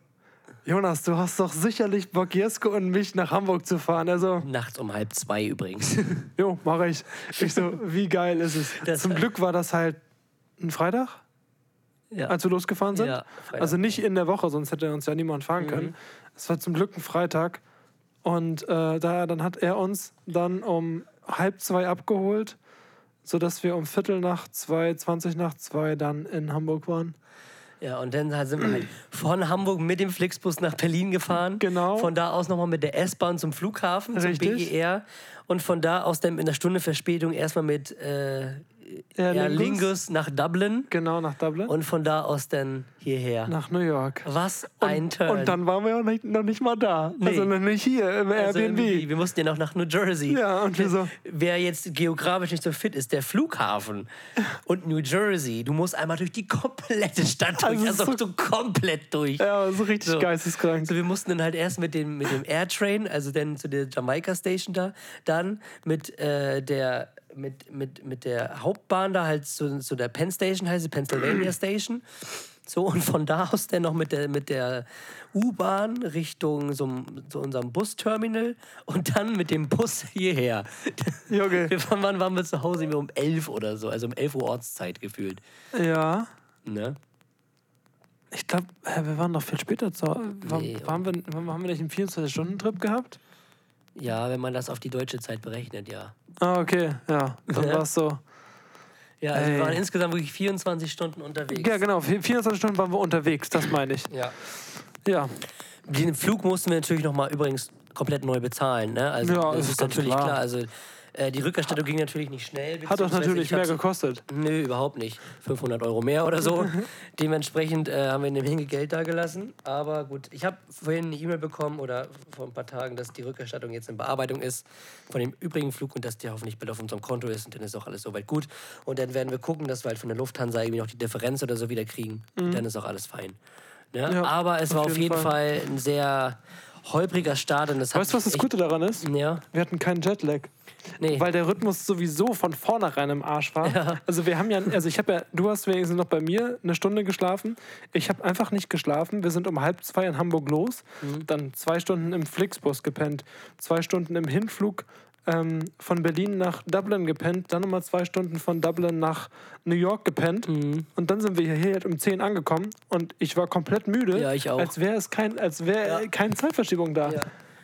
Jonas, du hast doch sicherlich Bock, Jesko und mich nach Hamburg zu fahren. Also, Nachts um halb zwei übrigens. jo, mache ich. Ich so, wie geil ist es? Das- Zum Glück war das halt ein Freitag, ja. als wir losgefahren sind. Ja. Mhm. also nicht in der Woche, sonst hätte uns ja niemand fahren können. Es war zum Glück ein Freitag. Und äh, da, dann hat er uns dann um halb zwei abgeholt, sodass wir um Viertel nach zwei, 20 nach zwei dann in Hamburg waren. Ja, und dann sind wir halt von Hamburg mit dem Flixbus nach Berlin gefahren. Genau. Von da aus nochmal mit der S-Bahn zum Flughafen, zum Richtig. BER. Und von da aus dann in einer Stunde Verspätung erstmal mit äh, Air Lingus nach Dublin. Genau, nach Dublin. Und von da aus dann hierher. nach New York. Was ein Turn. Und dann waren wir auch noch nicht mal da. Nee. Also noch nicht hier im Also Airbnb. irgendwie, wir mussten ja noch nach New Jersey. Ja, und wir so- Wer jetzt geografisch nicht so fit ist, der Flughafen und New Jersey, du musst einmal durch die komplette Stadt durch. Also Also, so- so komplett durch. Ja, so richtig So. geisteskrank. So, wir mussten dann halt erst mit dem, mit dem Airtrain, also dann zu der Jamaika Station da, dann mit äh, der mit, mit, mit der Hauptbahn da halt zu, zu der Penn Station, heißt sie Pennsylvania Station. So, und von da aus dann noch mit der, mit der U-Bahn Richtung so, so unserem Busterminal und dann mit dem Bus hierher. Junge. Wir waren, wann waren wir zu Hause? Wir um 11 oder so, also um 11 Uhr Ortszeit gefühlt. Ja. Ne? Ich glaube, wir waren noch viel später zu Hause. War, Nee, waren wir, haben wir nicht einen 24-Stunden-Trip gehabt? Ja, wenn man das auf die deutsche Zeit berechnet, ja. Ah, okay, ja. Dann war es so. Ja, also wir waren insgesamt wirklich 24 Stunden unterwegs. Ja, genau. 24 Stunden waren wir unterwegs, das meine ich. Ja. Ja. Den Flug mussten wir natürlich nochmal übrigens komplett neu bezahlen. Ne? Also Ja, das ist ist natürlich klar. klar. Also äh, die Rückerstattung ging natürlich nicht schnell. Hat doch natürlich ich mehr gekostet. Nö, überhaupt nicht. 500 Euro mehr oder so. Dementsprechend äh, haben wir eine Menge Geld da gelassen. Aber gut, ich habe vorhin eine E-Mail bekommen oder vor ein paar Tagen, dass die Rückerstattung jetzt in Bearbeitung ist von dem übrigen Flug und dass der hoffentlich bald auf unserem Konto ist. Und dann ist auch alles soweit gut. Und dann werden wir gucken, dass wir halt von der Lufthansa irgendwie noch die Differenz oder so wieder kriegen. Und dann ist auch alles fein. Ne? Mhm. Ja, Aber es auf war auf jeden jeden Fall. Fall ein sehr holpriger Start. Und das Weißt du, was das Gute daran ist? Ja, Wir hatten keinen Jetlag. nee. Weil der Rhythmus sowieso von vornherein im Arsch war. Also wir haben ja, also ich habe ja, du hast wenigstens noch bei mir eine Stunde geschlafen. Ich habe einfach nicht geschlafen. Wir sind um halb zwei in Hamburg los, dann zwei Stunden im Flixbus gepennt, zwei Stunden im Hinflug ähm, von Berlin nach Dublin gepennt, dann nochmal zwei Stunden von Dublin nach New York gepennt und dann sind wir hier um 10 angekommen und ich war komplett müde, Ja, ich auch. als wäre es kein, als wäre Ja. keine Zeitverschiebung da. Ja.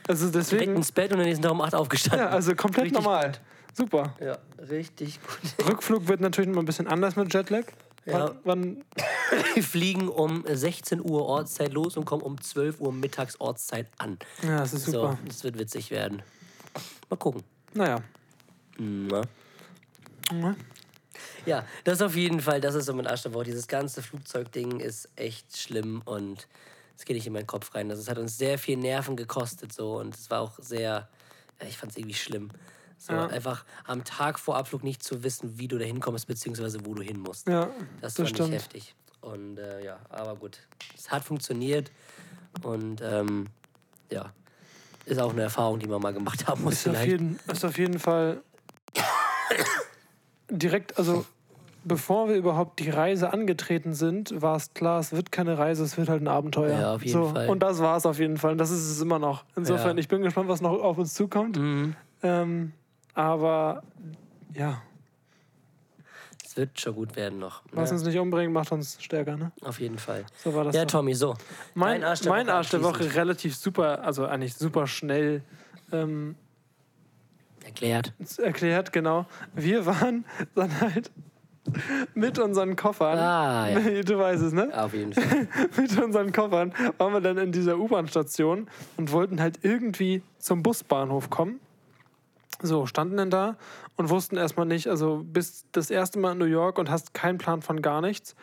Also direkt deswegen, ins Bett und dann ist um 8 aufgestanden. ja, also komplett Richtig normal. gut. Super. Ja, richtig gut. Rückflug wird natürlich mal ein bisschen anders mit Jetlag. Ja. Wann, Wir fliegen um 16 Uhr Ortszeit los und kommen um 12 Uhr mittags Ortszeit an. ja, das ist So, super. das wird witzig werden. Mal gucken. Naja. Na. Mhm. Ja, das auf jeden Fall, das ist so mein Woche. Dieses ganze Flugzeugding ist echt schlimm und es geht nicht in meinen Kopf rein. Also es hat uns sehr viel Nerven gekostet so und es war auch sehr, ja, ich fand es irgendwie schlimm. So Ja. einfach am Tag vor Abflug nicht zu wissen, wie du da hinkommst, beziehungsweise wo du hin musst. Ja, Das, das war nicht heftig. Und äh, ja, aber gut. Es hat funktioniert und ähm, ja, ist auch eine Erfahrung, die man mal gemacht haben muss. Ist auf, vielleicht. jeden, ist auf jeden Fall direkt, also bevor wir überhaupt die Reise angetreten sind, war es klar, es wird keine Reise, es wird halt ein Abenteuer. Ja, auf jeden so, Fall. Und das war es auf jeden Fall. Und das ist es immer noch. Insofern, Ja. Mhm. ich bin gespannt, was noch auf uns zukommt. Ähm, aber ja, Es wird schon gut werden noch. was Ja, uns nicht umbringt, macht uns stärker. Ne? auf jeden Fall. So war das. Ja, doch. Tommy, so. Mein, Arsch der mein Woche Arsch der Woche relativ super, also eigentlich super schnell ähm, Erklärt. erklärt, genau. Wir waren dann halt mit unseren Koffern, Ah, ja. du weißt es, ne? Auf jeden Fall. Mit unseren Koffern waren wir dann in dieser U-Bahn-Station und wollten halt irgendwie zum Busbahnhof kommen. So, standen dann da und wussten erstmal nicht, also bist das erste Mal in New York und hast keinen Plan von gar nichts.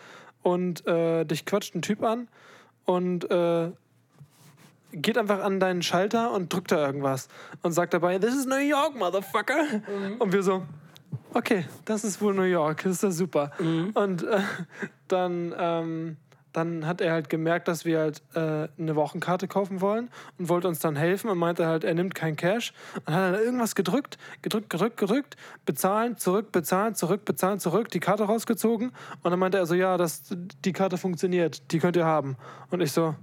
Und äh, dich quatscht ein Typ an und äh, geht einfach an deinen Schalter und drückt da irgendwas und sagt dabei, This is New York, Motherfucker. Und wir so, okay, das ist wohl New York, das ist ja super. Und äh, dann, ähm, dann hat er halt gemerkt, dass wir halt äh, eine Wochenkarte kaufen wollen und wollte uns dann helfen und meinte halt, er nimmt kein Cash. Und hat dann irgendwas gedrückt, gedrückt, gedrückt, gedrückt, bezahlen, zurück, bezahlen, zurück, bezahlen, zurück, die Karte rausgezogen. Und dann meinte er so, ja, das, die Karte funktioniert, die könnt ihr haben. Und ich so,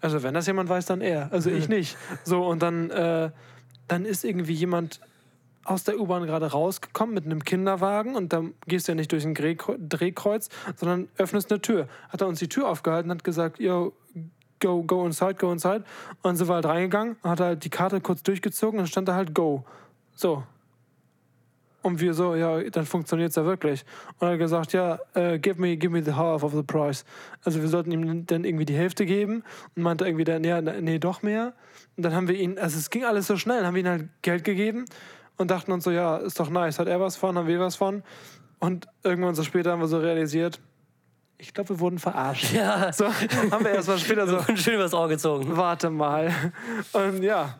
also wenn das jemand weiß, dann er. Also ich nicht. So, und dann, äh, dann ist irgendwie jemand aus der U-Bahn gerade rausgekommen mit einem Kinderwagen und dann gehst du ja nicht durch ein Drehkreuz, sondern öffnest eine Tür. Hat er uns die Tür aufgehalten, hat gesagt, yo, go, go inside, go inside. Und dann sind wir halt reingegangen, hat halt die Karte kurz durchgezogen und dann stand da halt go. So. Und wir so, ja, dann funktioniert es ja wirklich. Und er hat gesagt, ja, äh, give, me, give me the half of the price. Also wir sollten ihm dann irgendwie die Hälfte geben und meinte irgendwie dann, ja, nee, doch mehr. Und dann haben wir ihn, also es ging alles so schnell, haben wir ihm halt Geld gegeben und dachten uns so, ja, ist doch nice, hat er was von, haben wir was von. Und irgendwann so später haben wir so realisiert, ich glaube, wir wurden verarscht. Ja. So, haben wir erst mal später so, Schön übers Ohr gezogen. warte mal. Und ja.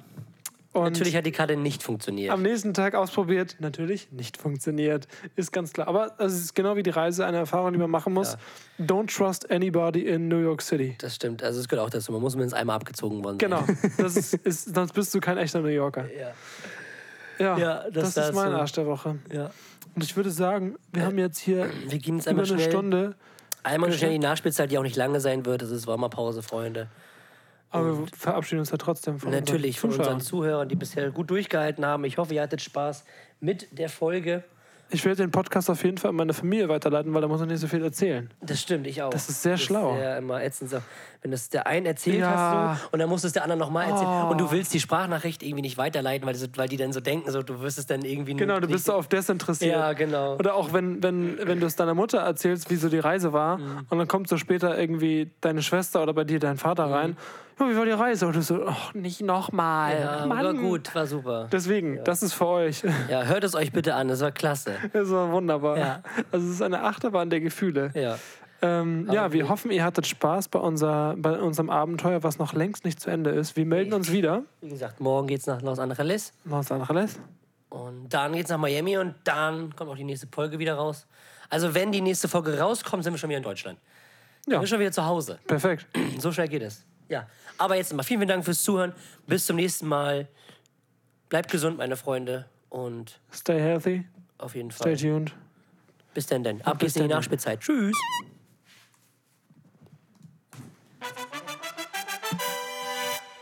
Und Natürlich hat die Karte nicht funktioniert. am nächsten Tag ausprobiert, natürlich nicht funktioniert. Ist ganz klar. Aber es ist genau wie die Reise, eine Erfahrung, die man machen muss. Don't trust anybody in New York City. Das stimmt. Also es gehört auch dazu. Man muss mindestens einmal abgezogen worden sein. Genau. Das ist, ist, sonst bist du kein echter New Yorker. Ja. Ja, Ja, das das, ist mein. Arsch der Woche. ja. Und ich würde sagen, wir haben jetzt hier Wir gehen jetzt über einmal eine schnell. Stunde, Einmal schnell die Nachspielzeit, die auch nicht lange sein wird. Das ist Sommerpause, Freunde. aber wir verabschieden uns ja trotzdem von Natürlich von unseren unseren Zuschauern. Zuhörern, die bisher gut durchgehalten haben. Ich hoffe, ihr hattet Spaß mit der Folge. Ich werde den Podcast auf jeden Fall an meine Familie weiterleiten, weil da muss man nicht so viel erzählen. Das stimmt, ich auch. Das ist sehr schlau. Ja, immer ätzend. so. Wenn das der ein erzählt Ja. hast du, und dann muss es der andere nochmal erzählen. Oh. Und du willst die Sprachnachricht irgendwie nicht weiterleiten, weil, die so- weil die dann so denken, so, du wirst es dann irgendwie Genau, du bist so auf das interessiert. Ja, genau. Oder auch wenn, wenn, wenn du es deiner Mutter erzählst, wie so die Reise war, Mhm. und dann kommt so später irgendwie deine Schwester oder bei dir dein Vater Mhm. rein. Ja, wie war die Reise? Und du so, ach, nicht nochmal. Ja, Mann. war gut, war super. Deswegen, das ist für euch. Ja, hört es euch bitte an, das war klasse. Das war wunderbar. Ja. Also es ist eine Achterbahn der Gefühle. Ja. Ähm, ja, wir hoffen, ihr hattet Spaß bei, unser, bei unserem Abenteuer, was noch längst nicht zu Ende ist. Wir melden uns wieder. Wie gesagt, morgen geht's nach Los Angeles Los Angeles. und dann geht's nach Miami und dann kommt auch die nächste Folge wieder raus. Also wenn die nächste Folge rauskommt, sind wir schon wieder in Deutschland. Ja. Wir sind schon wieder zu Hause. Perfekt. So schnell geht es. Ja. Aber jetzt mal vielen, vielen Dank fürs Zuhören. Bis zum nächsten Mal. Bleibt gesund, meine Freunde. Und Stay healthy. auf jeden Fall. Stay tuned. Bis dann, denn. Ab geht's in die. Nachspielzeit. Tschüss.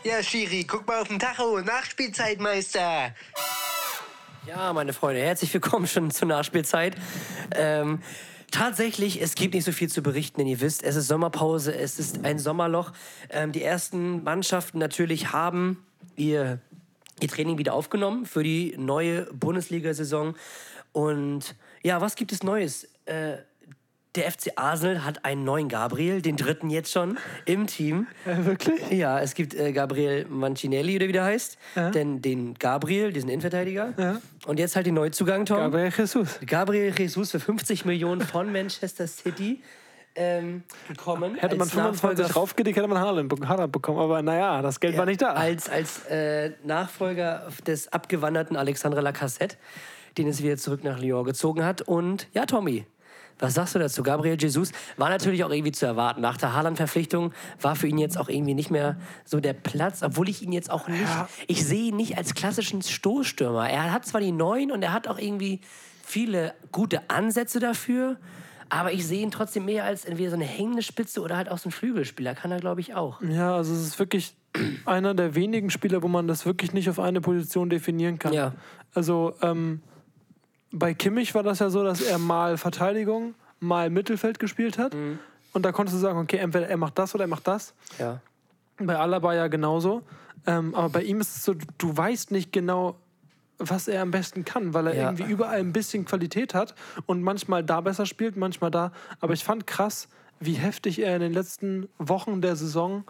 Ja, Schiri, guck mal auf den Tacho. Nachspielzeitmeister. Ja, meine Freunde, herzlich willkommen schon zur Nachspielzeit. Ähm, tatsächlich, es gibt nicht so viel zu berichten, denn ihr wisst, es ist Sommerpause, es ist ein Sommerloch. Ähm, die ersten Mannschaften natürlich haben ihr, ihr Training wieder aufgenommen für die neue Bundesliga-Saison. Und ja, was gibt es Neues? Äh, der FC Arsenal hat einen neuen Gabriel, den dritten jetzt schon im Team. Äh, wirklich? Ja, es gibt äh, Gabriel Mancinelli, oder wie der heißt. Ja. Denn den Gabriel, diesen Innenverteidiger. Ja. Und jetzt halt den Neuzugang, Tom. Gabriel Jesus. Gabriel Jesus für 50 Millionen von Manchester City ähm, gekommen. Hätte man als Nachfolger 25 raufgelegt, hätte man Haaland be- Haaland bekommen. Aber naja, das Geld war nicht da. Als, als äh, Nachfolger des abgewanderten Alexandre Lacassette, den es wieder zurück nach Lyon gezogen hat. Und ja, Tommy, was sagst du dazu? Gabriel Jesus war natürlich auch irgendwie zu erwarten. Nach der Haaland-Verpflichtung war für ihn jetzt auch irgendwie nicht mehr so der Platz, obwohl ich ihn jetzt auch nicht, ich sehe ihn nicht als klassischen Stoßstürmer. Er hat zwar die Neun und er hat auch irgendwie viele gute Ansätze dafür, aber ich sehe ihn trotzdem mehr als entweder so eine hängende Spitze oder halt auch so ein Flügelspieler. Kann er, glaube ich, auch. Ja, also es ist wirklich einer der wenigen Spieler, wo man das wirklich nicht auf eine Position definieren kann. Ja. Also ähm, bei Kimmich war das ja so, dass er mal Verteidigung, mal Mittelfeld gespielt hat. Mhm. Und da konntest du sagen, okay, entweder er macht das oder er macht das. Ja. Bei Alaba ja genauso. Ähm, aber bei ihm ist es so, du weißt nicht genau, was er am besten kann, weil er Ja. irgendwie überall ein bisschen Qualität hat und manchmal da besser spielt, manchmal da. Aber ich fand krass, wie heftig er in den letzten Wochen der Saison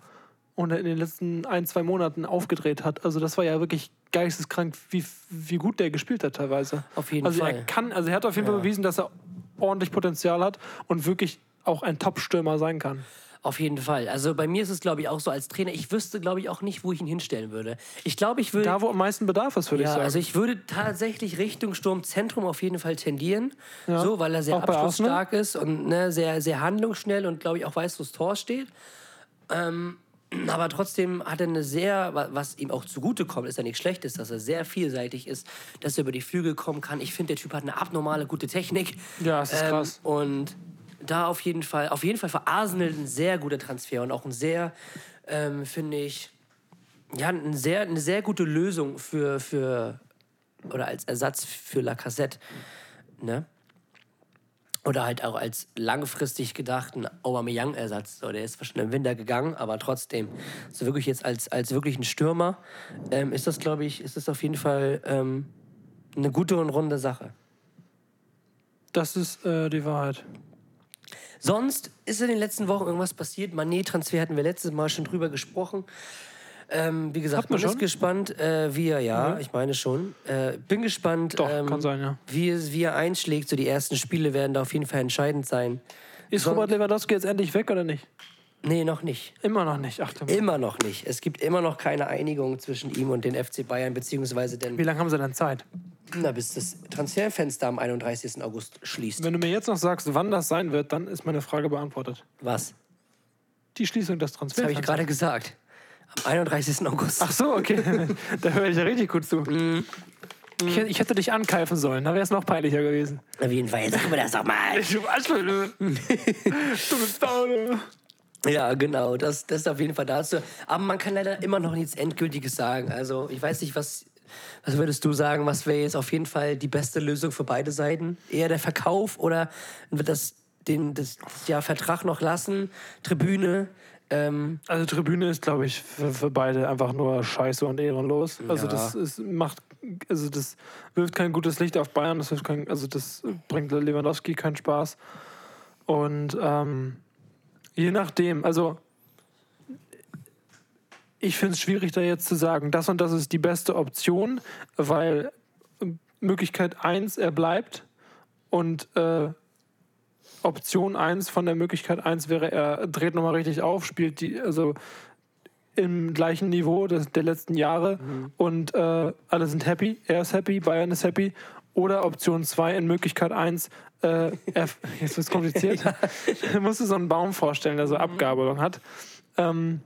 und in den letzten ein, zwei Monaten aufgedreht hat. Also das war ja wirklich geisteskrank, wie, wie gut der gespielt hat teilweise. Auf jeden also Fall. Er kann, also er hat auf jeden Fall bewiesen, dass er ordentlich Potenzial hat und wirklich auch ein Top-Stürmer sein kann. Auf jeden Fall. Also bei mir ist es, glaube ich, auch so als Trainer. Ich wüsste, glaube ich, auch nicht, wo ich ihn hinstellen würde. Ich glaube, ich würde. Da, wo am meisten Bedarf ist, würde ich ja, sagen. also ich würde tatsächlich Richtung Sturmzentrum auf jeden Fall tendieren. Ja. So, weil er sehr Auch abschlussstark ist und ne, sehr, sehr handlungsschnell und, glaube ich, auch weiß, wo das Tor steht. Ähm, aber trotzdem hat er eine sehr, wa- was ihm auch zugutekommt, ist ja nichts Schlechtes, dass er sehr vielseitig ist, dass er über die Flügel kommen kann. Ich finde, der Typ hat eine abnormale gute Technik. Ja, es ist Ähm, krass. Und da auf jeden Fall, auf jeden Fall für Arsenal ein sehr guter Transfer und auch ein sehr, ähm, finde ich, ja, ein sehr, eine sehr gute Lösung für, für oder als Ersatz für Lacazette. Ne? Oder halt auch als langfristig gedachten Aubameyang-Ersatz. So, der ist schon im Winter gegangen, aber trotzdem, so wirklich jetzt als, als wirklich ein Stürmer, ähm, ist das, glaube ich, ist das auf jeden Fall ähm, eine gute und runde Sache. Das ist äh, die Wahrheit. Sonst ist in den letzten Wochen irgendwas passiert. Manet-Transfer hatten wir letztes Mal schon drüber gesprochen. Ähm, wie gesagt, man man ist schon? gespannt, äh, wie er, ja, ich meine schon. Äh, bin gespannt, Doch, ähm, kann sein, ja. wie, es, wie er einschlägt. So die ersten Spiele werden da auf jeden Fall entscheidend sein. Ist Son- Robert Lewandowski jetzt endlich weg oder nicht? Nee, noch nicht. Immer noch nicht. Ach, Immer noch nicht. Es gibt immer noch keine Einigung zwischen ihm und den FC Bayern, beziehungsweise Wie denn, lange haben sie denn Zeit? na, bis das Transferfenster am 31. August schließt. Wenn du mir jetzt noch sagst, wann das sein wird, dann ist meine Frage beantwortet. Was? Die Schließung des Das habe ich gerade gesagt. Am 31. August. Ach so, okay. da höre ich ja richtig gut zu. Mhm. Ich, hätte- ich hätte dich ankeifen sollen, da wäre es noch peinlicher gewesen. Auf jeden Fall, sag mir das doch mal. Du Arschloch, du. Da, du. Ja, genau, das, das ist auf jeden Fall dazu. Aber man kann leider immer noch nichts Endgültiges sagen. Also, ich weiß nicht, was Was würdest du sagen, was wäre jetzt auf jeden Fall die beste Lösung für beide Seiten? Eher der Verkauf oder wird das den das ja, Vertrag noch lassen? Tribüne? Ähm, Also Tribüne ist, glaube ich, für, für beide einfach nur scheiße und ehrenlos. Also Ja. das ist, macht, also das wirft kein gutes Licht auf Bayern, das kein, also das bringt Lewandowski keinen Spaß. Und ähm, je nachdem, also ich finde es schwierig, da jetzt zu sagen, das und das ist die beste Option, weil Möglichkeit 1, er bleibt und äh, Option 1 von der Möglichkeit 1 wäre, er dreht nochmal richtig auf, spielt die, also im gleichen Niveau des, der letzten Jahre und äh, alle sind happy, er ist happy, Bayern ist happy. Oder Option 2 in Möglichkeit 1, äh, er, jetzt wird es kompliziert, er musste so einen Baum vorstellen, der so Abgabelung hat. Ähm,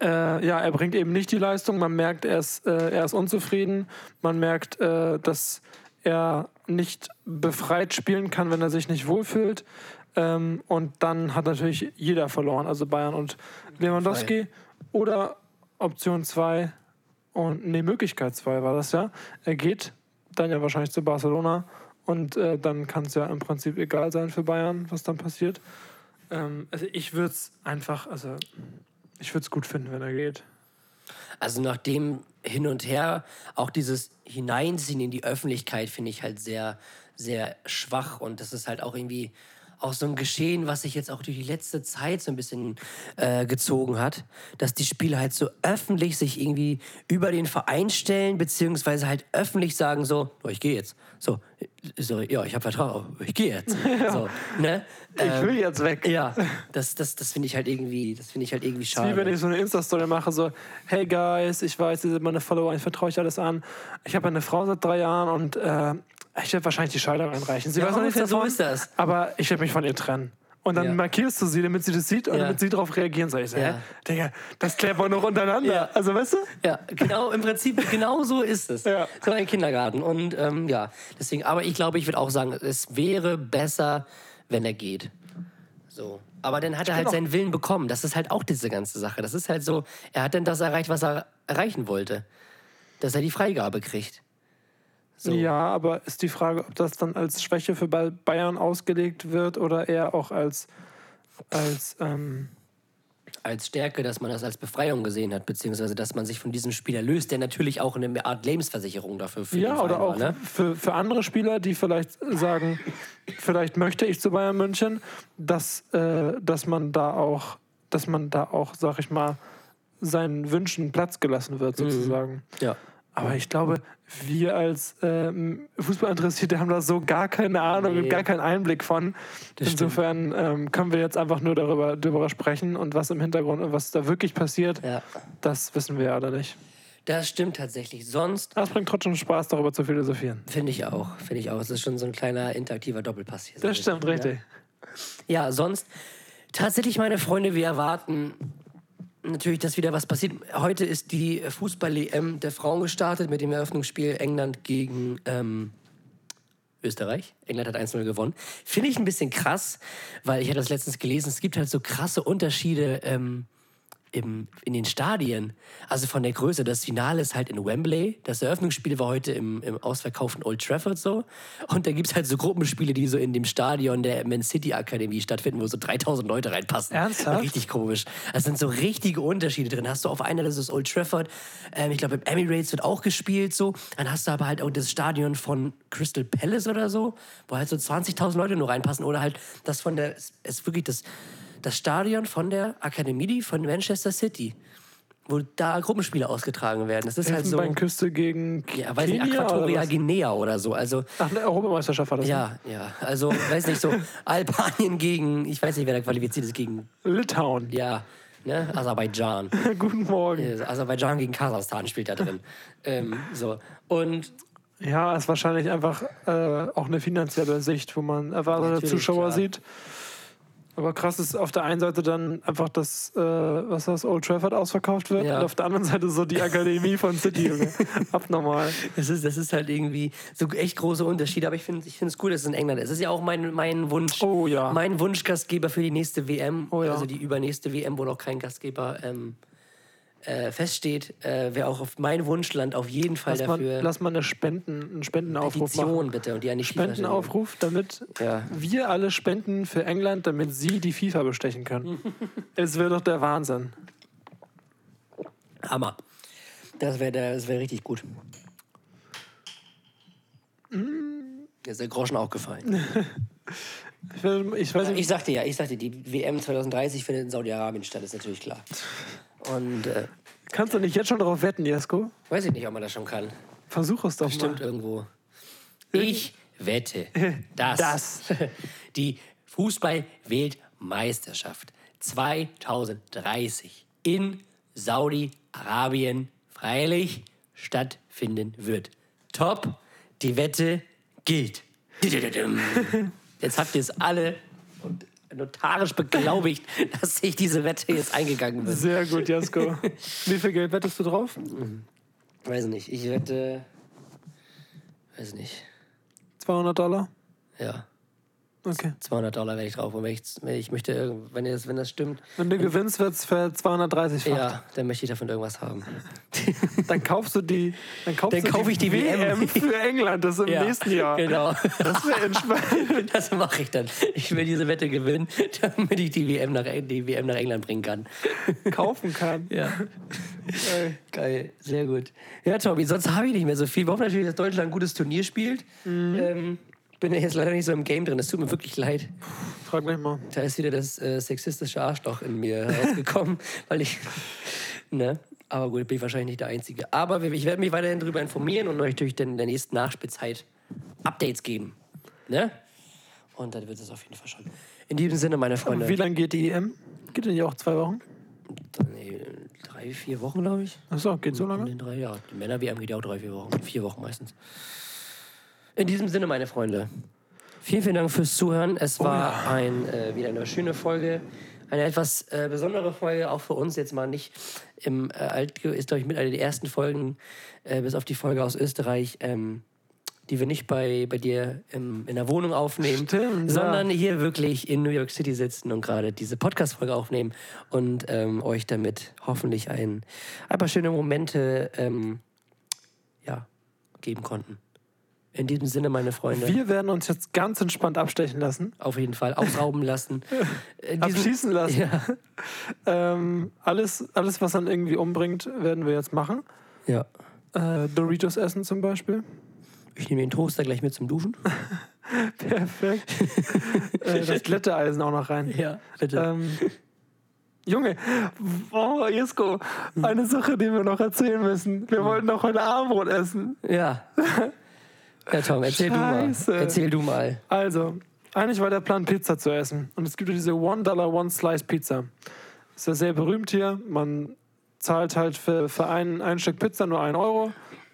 äh, ja, er bringt eben nicht die Leistung. Man merkt, er ist, äh, er ist unzufrieden. Man merkt, äh, dass er nicht befreit spielen kann, wenn er sich nicht wohlfühlt. Ähm, und dann hat natürlich jeder verloren, also Bayern und Lewandowski. Oder Option 2 und nee, Möglichkeit 2 war das ja. Er geht dann ja wahrscheinlich zu Barcelona und äh, dann kann es ja im Prinzip egal sein für Bayern, was dann passiert. Ähm, also ich würde es einfach, also ich würde es gut finden, wenn er geht. Also nach dem Hin und Her, auch dieses Hineinziehen in die Öffentlichkeit finde ich halt sehr, sehr schwach. Und das ist halt auch irgendwie auch so ein Geschehen, was sich jetzt auch durch die letzte Zeit so ein bisschen äh, gezogen hat, dass die Spieler halt so öffentlich sich irgendwie über den Verein stellen, beziehungsweise halt öffentlich sagen so, oh, ich gehe jetzt. So, so, ja, ich habe Vertrauen, ich gehe jetzt. So, ne? Ich will jetzt weg. Ja, das, das, das finde ich halt irgendwie, das finde ich halt irgendwie Wie schade. wenn ich so eine Insta-Story mache, so, hey Guys, ich weiß, ihr seid meine Follower, ich vertraue euch alles an. Ich habe eine Frau seit drei Jahren und äh, ich werde wahrscheinlich die Scheidung einreichen. Sie Ja, weiß noch nichts ungefähr so davon, ist das. aber ich werde mich von ihr trennen. Und dann Ja. markierst du sie, damit sie das sieht und Ja. damit sie darauf reagieren soll. Ich so, Ja. Digga, das klärt man noch untereinander. Ja. Also, weißt du? Ja, genau, im Prinzip genau so ist es. Ja. So ein Kindergarten. Und ähm, ja, deswegen, aber ich glaube, ich würde auch sagen, es wäre besser, wenn er geht. So. Aber dann hat er halt auch- seinen Willen bekommen. Das ist halt auch diese ganze Sache. Das ist halt so, er hat dann das erreicht, was er erreichen wollte. Dass er die Freigabe kriegt. So. Ja, aber ist die Frage, ob das dann als Schwäche für Ba- Bayern ausgelegt wird oder eher auch als, als ähm, Als Stärke, dass man das als Befreiung gesehen hat, beziehungsweise dass man sich von diesem Spieler löst, der natürlich auch eine Art Lebensversicherung dafür für Ja, oder auch war, ne? für, für andere Spieler, die vielleicht sagen, vielleicht möchte ich zu Bayern München, dass, äh, dass man da auch, dass man da auch, sag ich mal, seinen Wünschen Platz gelassen wird, sozusagen. Ja. Aber ich glaube, wir als ähm, Fußballinteressierte haben da so gar keine Ahnung Nee. gar keinen Einblick von. Insofern ähm, können wir jetzt einfach nur darüber, darüber sprechen und was im Hintergrund und was da wirklich passiert, Ja. das wissen wir ja alle nicht. Das stimmt tatsächlich. Sonst es bringt trotzdem Spaß, darüber zu philosophieren. Finde ich auch, finde ich auch. Es ist schon so ein kleiner interaktiver Doppelpass hier. Das stimmt, richtig. Ja. ja, sonst tatsächlich, meine Freunde, wir erwarten natürlich, dass wieder was passiert. Heute ist die Fußball-EM der Frauen gestartet mit dem Eröffnungsspiel England gegen ähm, Österreich. England hat 1-0 gewonnen. Finde ich ein bisschen krass, weil ich hatte das letztens gelesen, es gibt halt so krasse Unterschiede ähm, im, in den Stadien. Also von der Größe. Das Finale ist halt in Wembley. Das Eröffnungsspiel war heute im, im ausverkauften Old Trafford so. Und da gibt es halt so Gruppenspiele, die so in dem Stadion der Man City Akademie stattfinden, wo so 3000 Leute reinpassen. Ernsthaft? Richtig komisch. Es sind so richtige Unterschiede drin. Hast du auf einer, das ist Old Trafford. Ähm, ich glaube, im Emirates wird auch gespielt so. Dann hast du aber halt auch das Stadion von Crystal Palace oder so, wo halt so 20.000 Leute nur reinpassen. Oder halt das von der, es ist wirklich das, das Stadion von der Akademie von Manchester City, wo da Gruppenspiele ausgetragen werden. Das ist halt so. Elfenbeinküste gegen Ja, weiß nicht, Kenia oder Aquatoria was? Guinea oder so. Also, Ach, eine Europameisterschaft war das. ne? ja, ja. Also, weiß nicht, so Albanien gegen, ich weiß nicht, wer da qualifiziert ist, gegen, Litauen. ja, ne, Aserbaidschan. Guten Morgen. Äh, Aserbaidschan gegen Kasachstan spielt da drin. ähm, so. Und Ja, ist wahrscheinlich einfach äh, auch eine finanzielle Sicht, wo man erwartete Zuschauer klar. sieht. Aber krass ist auf der einen Seite dann einfach das, äh, was das Old Trafford ausverkauft wird Ja. und auf der anderen Seite so die Akademie von City. Abnormal. das ist, das ist halt irgendwie so echt große Unterschiede. Aber ich finde ich es cool, dass es in England ist. Es ist ja auch mein, mein Wunsch. Oh ja. Mein Wunschgastgeber für die nächste WM. Oh ja. Also die übernächste WM, wo noch kein Gastgeber ähm, äh, feststeht, äh, wäre auch auf mein Wunschland auf jeden Fall Lass mal, dafür. lass mal eine Spenden, einen Spendenaufruf Petition machen. bitte und die an die Spendenaufruf, damit Ja. wir alle spenden für England, damit sie die FIFA bestechen können. es wäre doch der Wahnsinn. Hammer. Das wäre das wär richtig gut. Mir ist der Groschen auch gefallen. Ich, ich weiß Ich sagte ja, ich sagte, die WM 2030 findet in Saudi-Arabien statt, ist natürlich klar. Und äh, kannst du nicht jetzt schon darauf wetten, Jesko? weiß ich nicht, ob man das schon kann. Versuch es doch Bestimmt mal. irgendwo. Ich wette, dass Das. die Fußball-Weltmeisterschaft 2030 in Saudi-Arabien freilich stattfinden wird. Top, die Wette gilt. Jetzt habt ihr es alle und notarisch beglaubigt, dass ich diese Wette jetzt eingegangen bin. Sehr gut, Jesko. Wie viel Geld wettest du drauf? Weiß nicht, ich wette. Weiß nicht. 200 Dollar? Ja. Okay. 200 Dollar werde ich drauf. Und wenn ich, ich möchte, irgend- wenn, das, wenn das stimmt, Wenn du gewinnst, wird es für 230 fach. ja, dann möchte ich davon irgendwas haben. Dann kaufst du die. Dann, kaufst Dann du kauf ich die WM. für England, das im nächsten Jahr. Genau. Das wäre entspannt. Das mache ich dann. Ich will diese Wette gewinnen, damit ich die WM nach, die WM nach England bringen kann. kaufen kann. Ja. Geil, sehr gut. Ja, Tobi, sonst habe ich nicht mehr so viel. Wir hoffen natürlich, dass Deutschland ein gutes Turnier spielt. Ähm, bin ja jetzt leider nicht so im Game drin. Es tut mir wirklich leid. Frag mich mal. Da ist wieder das äh, sexistische Arschloch in mir herausgekommen, weil ich. Ne? Aber gut, bin ich wahrscheinlich nicht der Einzige. Aber ich werde mich weiterhin darüber informieren und euch natürlich dann in der nächsten Nachspielzeit Updates geben. Ne? Und dann wird es auf jeden Fall schon. In diesem Sinne, meine Freunde. Wie lange geht die EM? Geht denn ja auch zwei Wochen? Nee, drei, vier Wochen, glaube ich. Achso, geht so In lange? den drei Jahren. Die Männer-WM geht ja auch drei, vier Wochen. Vier Wochen meistens. In diesem Sinne, meine Freunde. Vielen, vielen Dank fürs Zuhören. Es war ein, äh, wieder eine schöne Folge. Eine etwas äh, besondere Folge, auch für uns jetzt mal nicht im äh, Alt, ist, glaube ich, mit einer der ersten Folgen, äh, bis auf die Folge aus Österreich, ähm, die wir nicht bei, bei dir im, in der Wohnung aufnehmen, Stimmt, ja. sondern hier wirklich in New York City sitzen und gerade diese Podcast-Folge aufnehmen und ähm, euch damit hoffentlich ein, ein paar schöne Momente ähm, ja, geben konnten. In diesem Sinne, meine Freunde, Wir werden uns jetzt ganz entspannt abstechen lassen. auf jeden Fall ausrauben lassen. Diesem- Abschießen lassen. Ja. Ähm, alles, alles, was dann irgendwie umbringt, werden wir jetzt machen. ja. Äh, Doritos essen zum Beispiel. Ich nehme den Toaster gleich mit zum Duschen. Perfekt. äh, das Glätteeisen auch noch rein. Ja, bitte. Ähm, Junge, oh, Jesko, eine Sache, die wir noch erzählen müssen. Wir wollten noch heute Abendbrot essen. ja. Ja, Tom, erzähl Scheiße. du mal. Erzähl du mal. Also, eigentlich war der Plan, Pizza zu essen. Und es gibt ja diese One-Dollar One-Slice-Pizza. Ist ja sehr berühmt hier. Man zahlt halt für, für ein, ein Stück Pizza nur 1 Euro,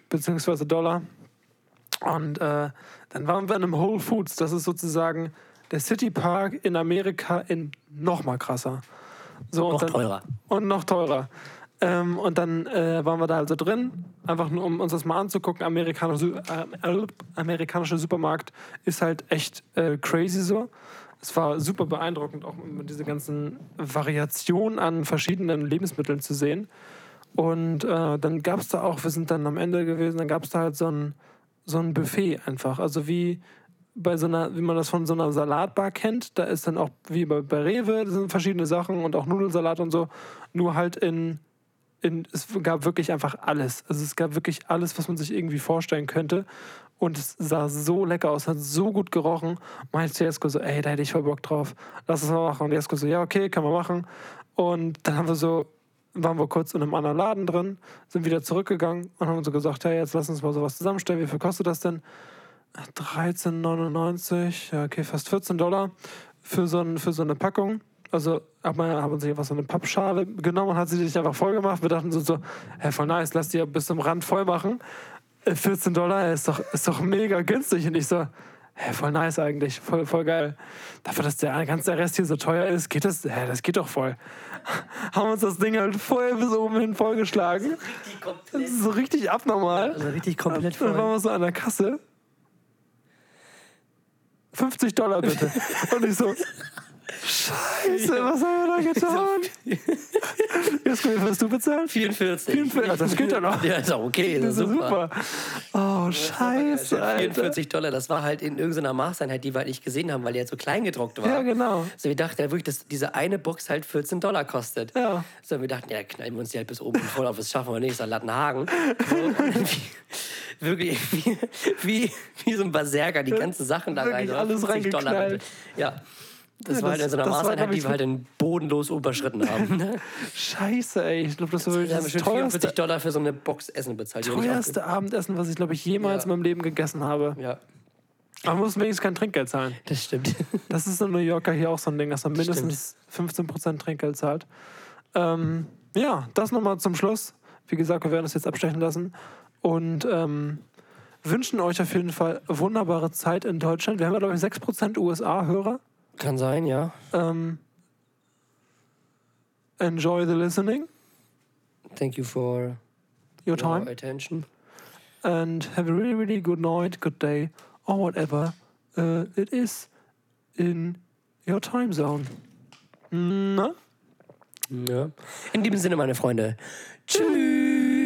beziehungsweise Dollar. Und äh, dann waren wir in einem Whole Foods. Das ist sozusagen der City Park in Amerika in noch mal krasser. So, und Noch dann, teurer. Und noch teurer. Ähm, und dann äh, waren wir da also drin, einfach nur um uns das mal anzugucken. Amerikanische, äh, amerikanischer Supermarkt ist halt echt äh, crazy so. Es war super beeindruckend, auch diese ganzen Variationen an verschiedenen Lebensmitteln zu sehen. Und äh, dann gab es da auch, wir sind dann am Ende gewesen, dann gab es da halt so ein, so ein Buffet einfach. Also wie bei so einer, wie man das von so einer Salatbar kennt, da ist dann auch wie bei, bei Rewe, sind verschiedene Sachen und auch Nudelsalat und so, nur halt in, in, es gab wirklich einfach alles. Also es gab wirklich alles, was man sich irgendwie vorstellen könnte. Und es sah so lecker aus, hat so gut gerochen. Meinte Jesko so, ey, da hätte ich voll Bock drauf. Lass es mal machen. Und Jesko so, ja, okay, kann man machen. Und dann haben wir so, waren wir kurz in einem anderen Laden drin, sind wieder zurückgegangen und haben so gesagt, ja, jetzt lass uns mal sowas zusammenstellen. Wie viel kostet das denn? 13,99, ja, okay, fast 14 Dollar für so, ein, für so eine Packung. Also hat man, haben sich einfach so eine Pappschale genommen und hat sie sich einfach voll gemacht. Wir dachten so, so hey, voll nice, lass die ja bis zum Rand voll machen. Äh, 14 Dollar ist doch, ist doch mega günstig. Und ich so, hä, voll nice eigentlich, voll, voll geil. Dafür, dass der ganze Rest hier so teuer ist, geht das, hä, das geht doch voll. haben uns das Ding halt voll bis oben hin vollgeschlagen. Das ist so richtig abnormal. Also richtig komplett Dann waren voll. wir so an der Kasse. 50 Dollar bitte. Und ich so, Scheiße, was haben wir da getan? Jesko, wie viel hast du bezahlt? 44. 44, das geht ja noch. Ja, ist auch okay, das ist super. Oh, scheiße, Alter. 44 Dollar, das war halt in irgendeiner Maßeinheit, die wir halt nicht gesehen haben, weil die halt so klein gedruckt war. Ja, genau. So, wir dachten ja wirklich, dass diese eine Box halt 14 Dollar kostet. Ja. So, wir dachten, ja, knallen wir uns die halt bis oben voll auf, das schaffen wir nicht, ist Lattenhagen. So, wie, wirklich wie, wie, wie so ein Berserker, die ganzen Sachen da rein. Wirklich so, alles 50 Dollar reingeknallt. Ja. Das Ja, war halt in das- so einer das war, Maßeinheit, die wir halt den bodenlos überschritten haben. ne? Scheiße, ey. Ich glaube, das war wirklich Wir haben das 44 teuerste, Dollar für so eine Box Essen bezahlt. teuerste Abendessen, was ich, glaube ich, jemals Ja. in meinem Leben gegessen habe. Ja, Aber man muss wenigstens kein Trinkgeld zahlen. das stimmt. Das ist in New Yorker hier auch so ein Ding, dass man mindestens 15% Trinkgeld zahlt. Ähm, ja, das nochmal zum Schluss. Wie gesagt, wir werden das jetzt abstechen lassen. Und ähm, wünschen euch auf jeden Fall wunderbare Zeit in Deutschland. Wir haben ja, glaube ich, 6% USA-Hörer. Kann sein, ja. Ähm, enjoy the listening, Thank you for your your time, attention. and have a really, really good night, good day, or whatever uh, it is in your time zone. Na? Ja. In diesem Sinne, meine Freunde. Tschüss.